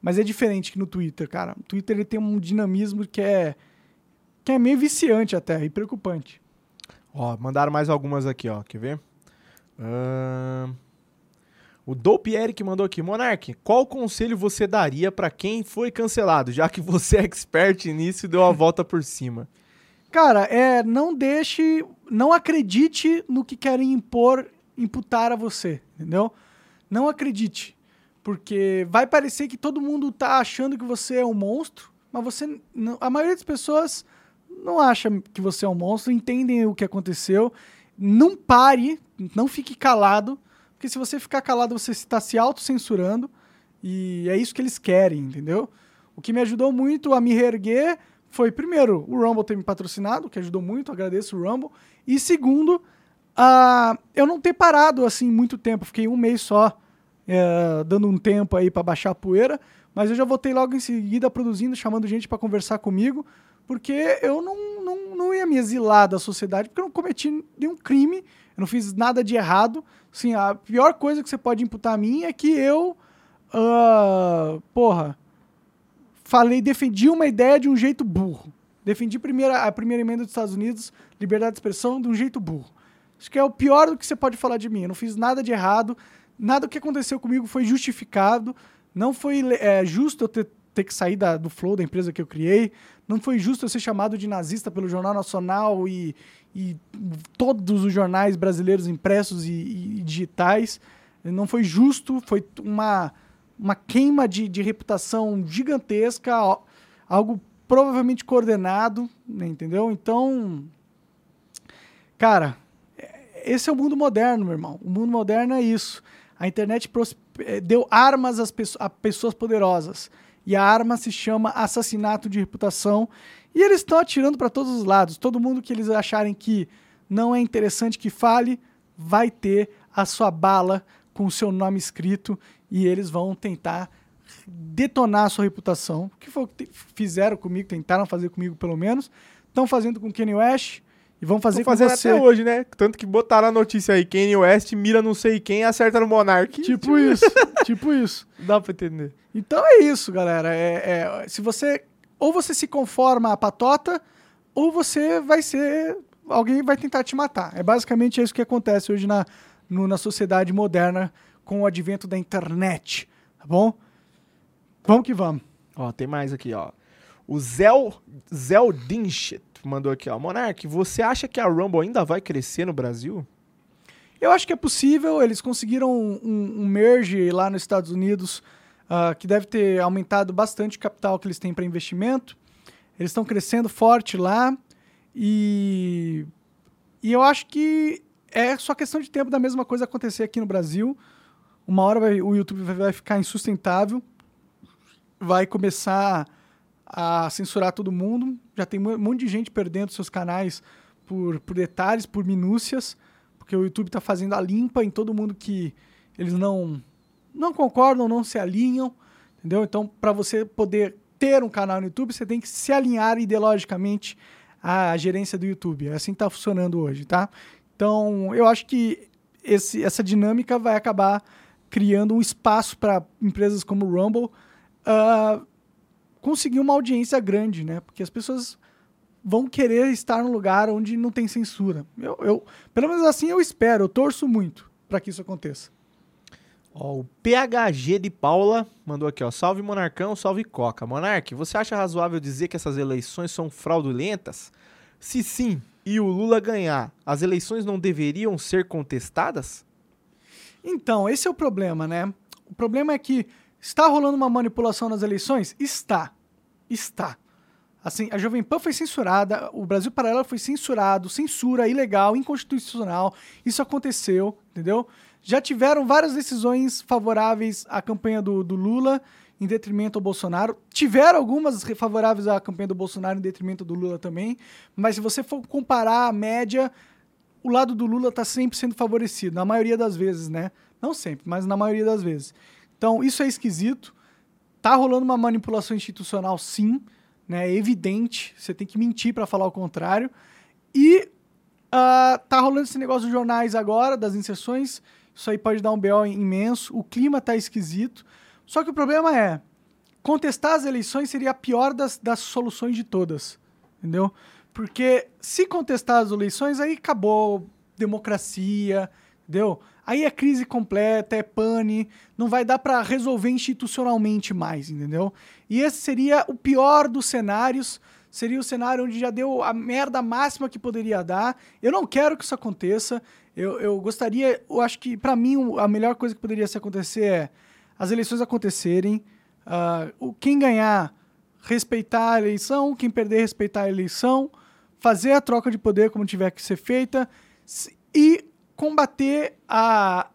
mas é diferente que no Twitter, cara. O Twitter ele tem um dinamismo que é, que é meio viciante até e preocupante. Ó, mandaram mais algumas aqui, ó. Quer ver? Uh... O Dope Eric mandou aqui. Monark, qual conselho você daria para quem foi cancelado, já que você é expert nisso e deu a volta por cima? Cara, é, não deixe, não acredite no que querem impor, imputar a você, entendeu? Não acredite, porque vai parecer que todo mundo tá achando que você é um monstro, mas você, a maioria das pessoas não acha que você é um monstro, entendem o que aconteceu. Não pare, não fique calado, porque se você ficar calado, você está se autocensurando e é isso que eles querem, entendeu? O que me ajudou muito a me reerguer foi, primeiro, o Rumble ter me patrocinado, que ajudou muito, agradeço o Rumble. E segundo, uh, eu não ter parado assim muito tempo, fiquei um mês só é, dando um tempo aí para baixar a poeira, mas eu já voltei logo em seguida produzindo, chamando gente para conversar comigo, porque eu não, não, não ia me exilar da sociedade, porque eu não cometi nenhum crime, eu não fiz nada de errado. Assim, a pior coisa que você pode imputar a mim é que eu, uh, porra, falei, defendi uma ideia de um jeito burro. Defendi primeira, a primeira emenda dos Estados Unidos, liberdade de expressão, de um jeito burro. Acho que é o pior do que você pode falar de mim. Eu não fiz nada de errado, nada do que aconteceu comigo foi justificado, não foi é, justo eu ter, ter que sair da, do flow da empresa que eu criei, não foi justo eu ser chamado de nazista pelo Jornal Nacional e, e todos os jornais brasileiros impressos e, e, digitais. Não foi justo, foi uma, uma queima de, de reputação gigantesca, algo provavelmente coordenado, né, entendeu? Então, cara, esse é o mundo moderno, meu irmão. O mundo moderno é isso. A internet eh, deu armas às pessoas, a pessoas poderosas. E a arma se chama assassinato de reputação. E eles estão atirando para todos os lados. Todo mundo que eles acharem que não é interessante que fale, vai ter a sua bala com o seu nome escrito e eles vão tentar detonar a sua reputação. O que foi que fizeram comigo, tentaram fazer comigo pelo menos. Estão fazendo com Kanye West, e vão fazer com você. até hoje, né? Tanto que botaram a notícia aí, Kanye West mira não sei quem e acerta no Monark. Tipo isso, tipo isso. Dá pra entender. Então é isso, galera. É, é, se você... Ou você se conforma à patota, ou você vai ser... Alguém vai tentar te matar. É basicamente isso que acontece hoje na, no, na sociedade moderna com o advento da internet, tá bom? Vamos que vamos. Ó, tem mais aqui, ó. O Zel, Zel Dinchit mandou aqui, ó. Monark, você acha que a Rumble ainda vai crescer no Brasil? Eu acho que é possível. Eles conseguiram um, um merge lá nos Estados Unidos uh, que deve ter aumentado bastante o capital que eles têm para investimento. Eles estão crescendo forte lá e, e eu acho que é só questão de tempo da mesma coisa acontecer aqui no Brasil. Uma hora vai, o YouTube vai ficar insustentável, vai começar a censurar todo mundo. Já tem um monte de gente perdendo seus canais por, por detalhes, por minúcias, porque o YouTube está fazendo a limpa em todo mundo que eles não, não concordam, não se alinham, entendeu? Então, para você poder ter um canal no YouTube, você tem que se alinhar ideologicamente à gerência do YouTube. É assim que está funcionando hoje, tá? Então, eu acho que esse, essa dinâmica vai acabar criando um espaço para empresas como o Rumble uh, conseguir uma audiência grande, né? Porque as pessoas vão querer estar num lugar onde não tem censura. Eu, eu pelo menos assim eu espero, eu torço muito para que isso aconteça. Ó, o PHG de Paula mandou aqui, ó. Salve Monarcão, salve Coca. Monarque, você acha razoável dizer que essas eleições são fraudulentas? Se sim, e o Lula ganhar, as eleições não deveriam ser contestadas? Então, esse é o problema, né? O problema é que está rolando uma manipulação nas eleições? Está. Está. Assim, a Jovem Pan foi censurada, o Brasil Paralelo foi censurado, censura ilegal, inconstitucional. Isso aconteceu, entendeu? Já tiveram várias decisões favoráveis à campanha do, do Lula em detrimento ao Bolsonaro. Tiveram algumas favoráveis à campanha do Bolsonaro em detrimento do Lula também. Mas se você for comparar a média, o lado do Lula está sempre sendo favorecido, na maioria das vezes, né? Não sempre, mas na maioria das vezes. Então, isso é esquisito. Tá rolando uma manipulação institucional, sim, né? É evidente. Você tem que mentir para falar o contrário. E uh, tá rolando esse negócio dos jornais agora, das inserções. Isso aí pode dar um BO imenso. O clima tá esquisito. Só que o problema é, contestar as eleições seria a pior das, das soluções de todas. Entendeu? Porque se contestar as eleições, aí acabou democracia, entendeu? Aí é crise completa, é pane, não vai dar para resolver institucionalmente mais, entendeu? E esse seria o pior dos cenários, seria o cenário onde já deu a merda máxima que poderia dar. Eu não quero que isso aconteça. Eu, eu gostaria, eu acho que para mim a melhor coisa que poderia se acontecer é as eleições acontecerem, uh, quem ganhar respeitar a eleição, quem perder respeitar a eleição, fazer a troca de poder como tiver que ser feita e combater a,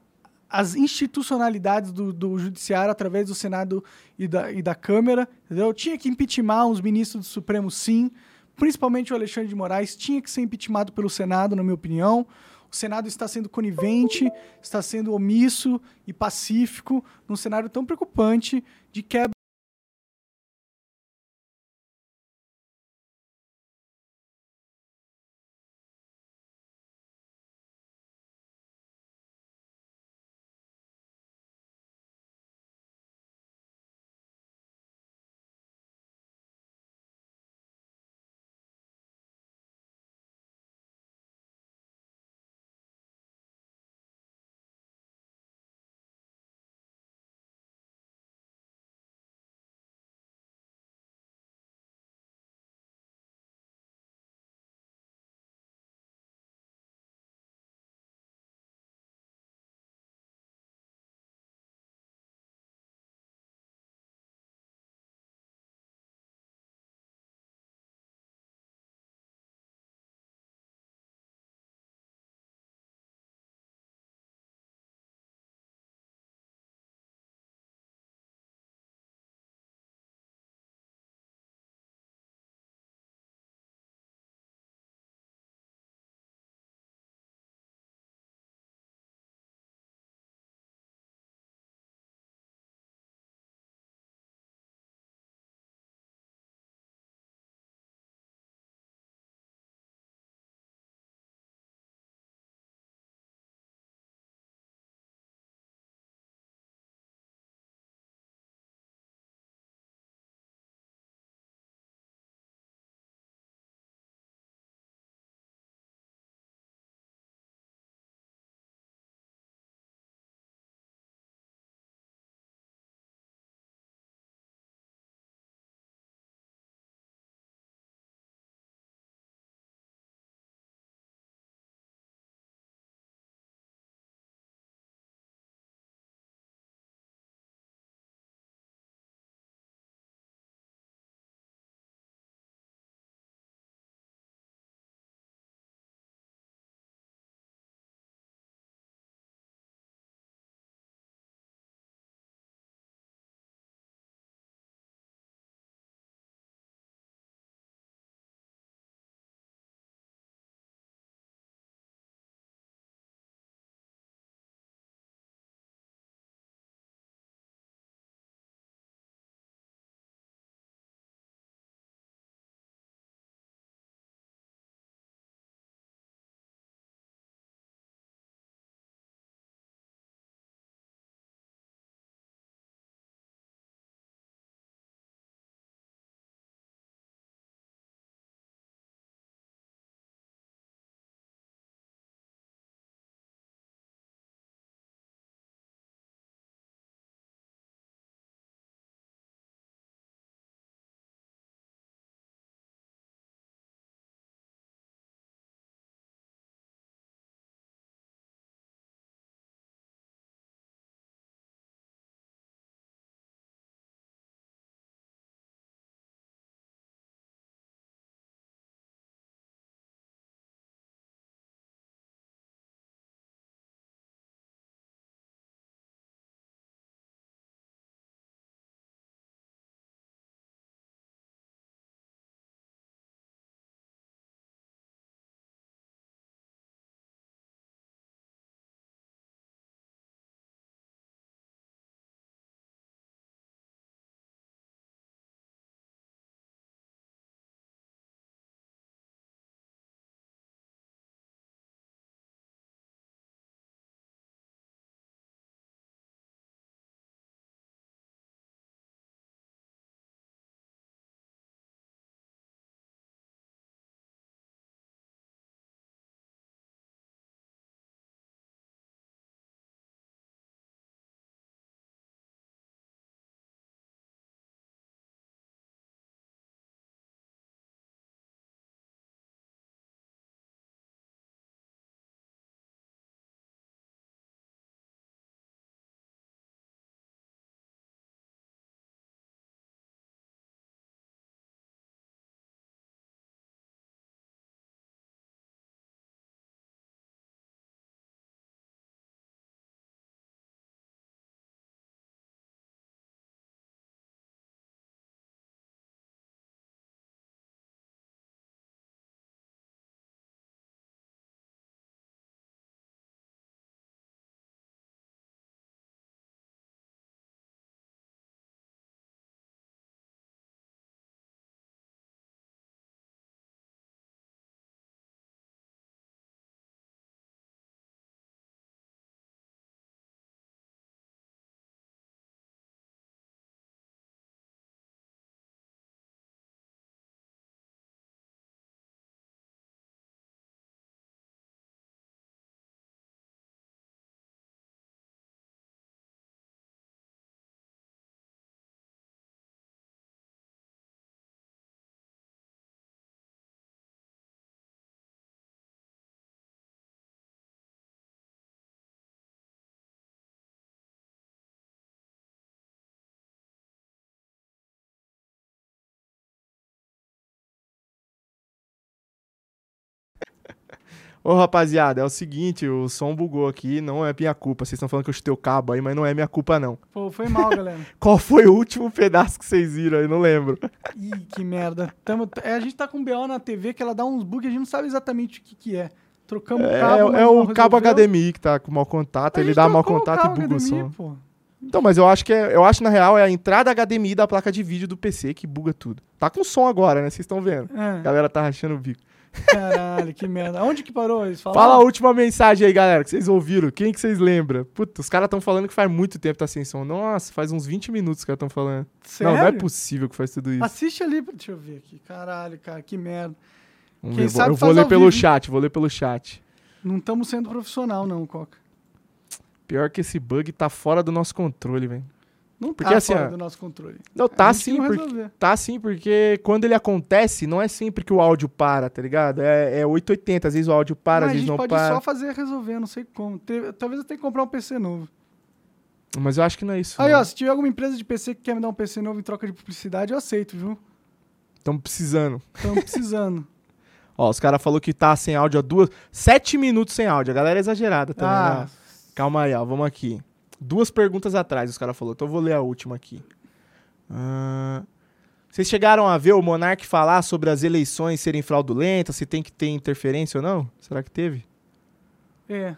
as institucionalidades do, do judiciário através do Senado e da, e da Câmara, entendeu? Tinha que impeachment os ministros do Supremo, sim, principalmente o Alexandre de Moraes, tinha que ser impeachmentado pelo Senado, na minha opinião. O Senado está sendo conivente, está sendo omisso e pacífico num cenário tão preocupante de quebra Ô, rapaziada, é o seguinte, o som bugou aqui, não é minha culpa. Vocês estão falando que eu chutei o cabo aí, mas não é minha culpa, não. Pô, foi mal, galera. Qual foi o último pedaço que vocês viram aí? Não lembro. Ih, que merda. Tamo, é, a gente tá com BO na TV que ela dá uns bugs, a gente não sabe exatamente o que, que é. Trocamos É, o cabo. mas é não o cabo. HDMI que tá com mau contato, A ele dá mau o contato e cabo buga o HDMI, som. pô. Então, mas eu acho que é, eu acho na real é a entrada HDMI da placa de vídeo do PC que buga tudo. Tá com som agora, né? Vocês estão vendo. A É, galera tá rachando o bico. Caralho, que merda. Onde que parou? Eles falaram? Fala a última mensagem aí, galera, que vocês ouviram. Quem que vocês lembram? Puta, os caras estão falando que faz muito tempo tá sem som. Nossa, faz uns 20 minutos que os caras estão falando. Sério? Não, não é possível que faz tudo isso. Assiste ali, deixa eu ver aqui. Caralho, cara, que merda. Vamos quem ver, sabe eu vou ler pelo vivo, chat, vou ler pelo chat. Não estamos sendo profissional, não, Coca. Pior que esse bug tá fora do nosso controle, velho. Não Porque tá assim, fora do nosso controle. Não, tá A gente sim, porque, tá sim, porque quando ele acontece, não é sempre que o áudio para, tá ligado? É, é 880, às vezes o áudio para, Mas às a vezes gente não pode para. só fazer resolver, não sei como. Te- Talvez eu tenha que comprar um PC novo. Mas eu acho que não é isso. Aí, não. ó, se tiver alguma empresa de PC que quer me dar um PC novo em troca de publicidade, eu aceito, viu? Estão precisando. Estamos precisando. Ó, os caras falaram que tá sem áudio há duas. Sete minutos sem áudio. A galera é exagerada também. ah, né? Calma aí, ó. Vamos aqui. Duas perguntas atrás, os caras falaram. Então eu vou ler a última aqui. Ah, Vocês chegaram a ver o Monark falar sobre as eleições serem fraudulentas, se tem que ter interferência ou não? Será que teve? é.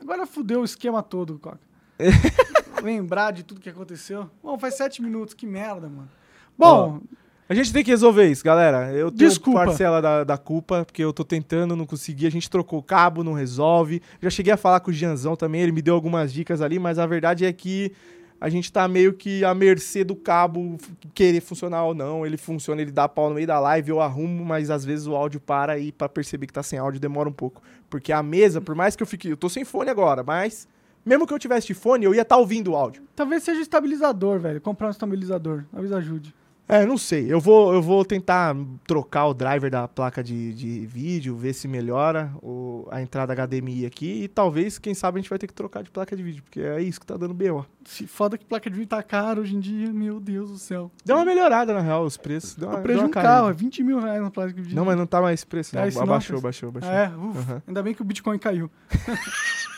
Agora fudeu o esquema todo, Coca. Lembrar de tudo que aconteceu. Bom, faz sete minutos, que merda, mano. Bom, A gente tem que resolver isso, galera. Eu tenho Desculpa. parcela da, da culpa, porque eu tô tentando, não consegui. A gente trocou o cabo, não resolve. Já cheguei a falar com o Gianzão também, ele me deu algumas dicas ali, mas a verdade é que a gente tá meio que à mercê do cabo querer funcionar ou não. Ele funciona, ele dá pau no meio da live, eu arrumo, mas às vezes o áudio para e pra perceber que tá sem áudio demora um pouco. Porque a mesa, por mais que eu fique. Eu tô sem fone agora, mas. Mesmo que eu tivesse de fone, eu ia estar ouvindo o áudio. talvez seja estabilizador, velho. Comprar um estabilizador. Talvez ajude. É, não sei. Eu vou, eu vou tentar trocar o driver da placa de, de vídeo, ver se melhora o, a entrada HDMI aqui. E talvez, quem sabe, a gente vai ter que trocar de placa de vídeo, porque é isso que tá dando BO. Se foda que placa de vídeo tá caro hoje em dia, meu Deus do céu. Deu uma melhorada, na real, os preços. Deu uma, O preço de um carro é 20 mil reais na placa de vídeo. Não, mas não tá mais preço, não. É, abaixou, preço. baixou, baixou. É, ufa. Aham. Ainda bem que o Bitcoin caiu.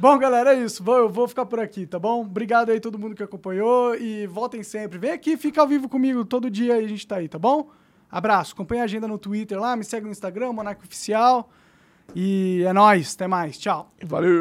bom, galera, é isso. Eu vou ficar por aqui, tá bom? Obrigado aí todo mundo que acompanhou e voltem sempre. Vem aqui, fica ao vivo comigo todo dia e a gente tá aí, tá bom? Abraço. Acompanha a agenda no Twitter lá, me segue no Instagram, Monarca Oficial. E é nóis. Até mais. Tchau. Valeu.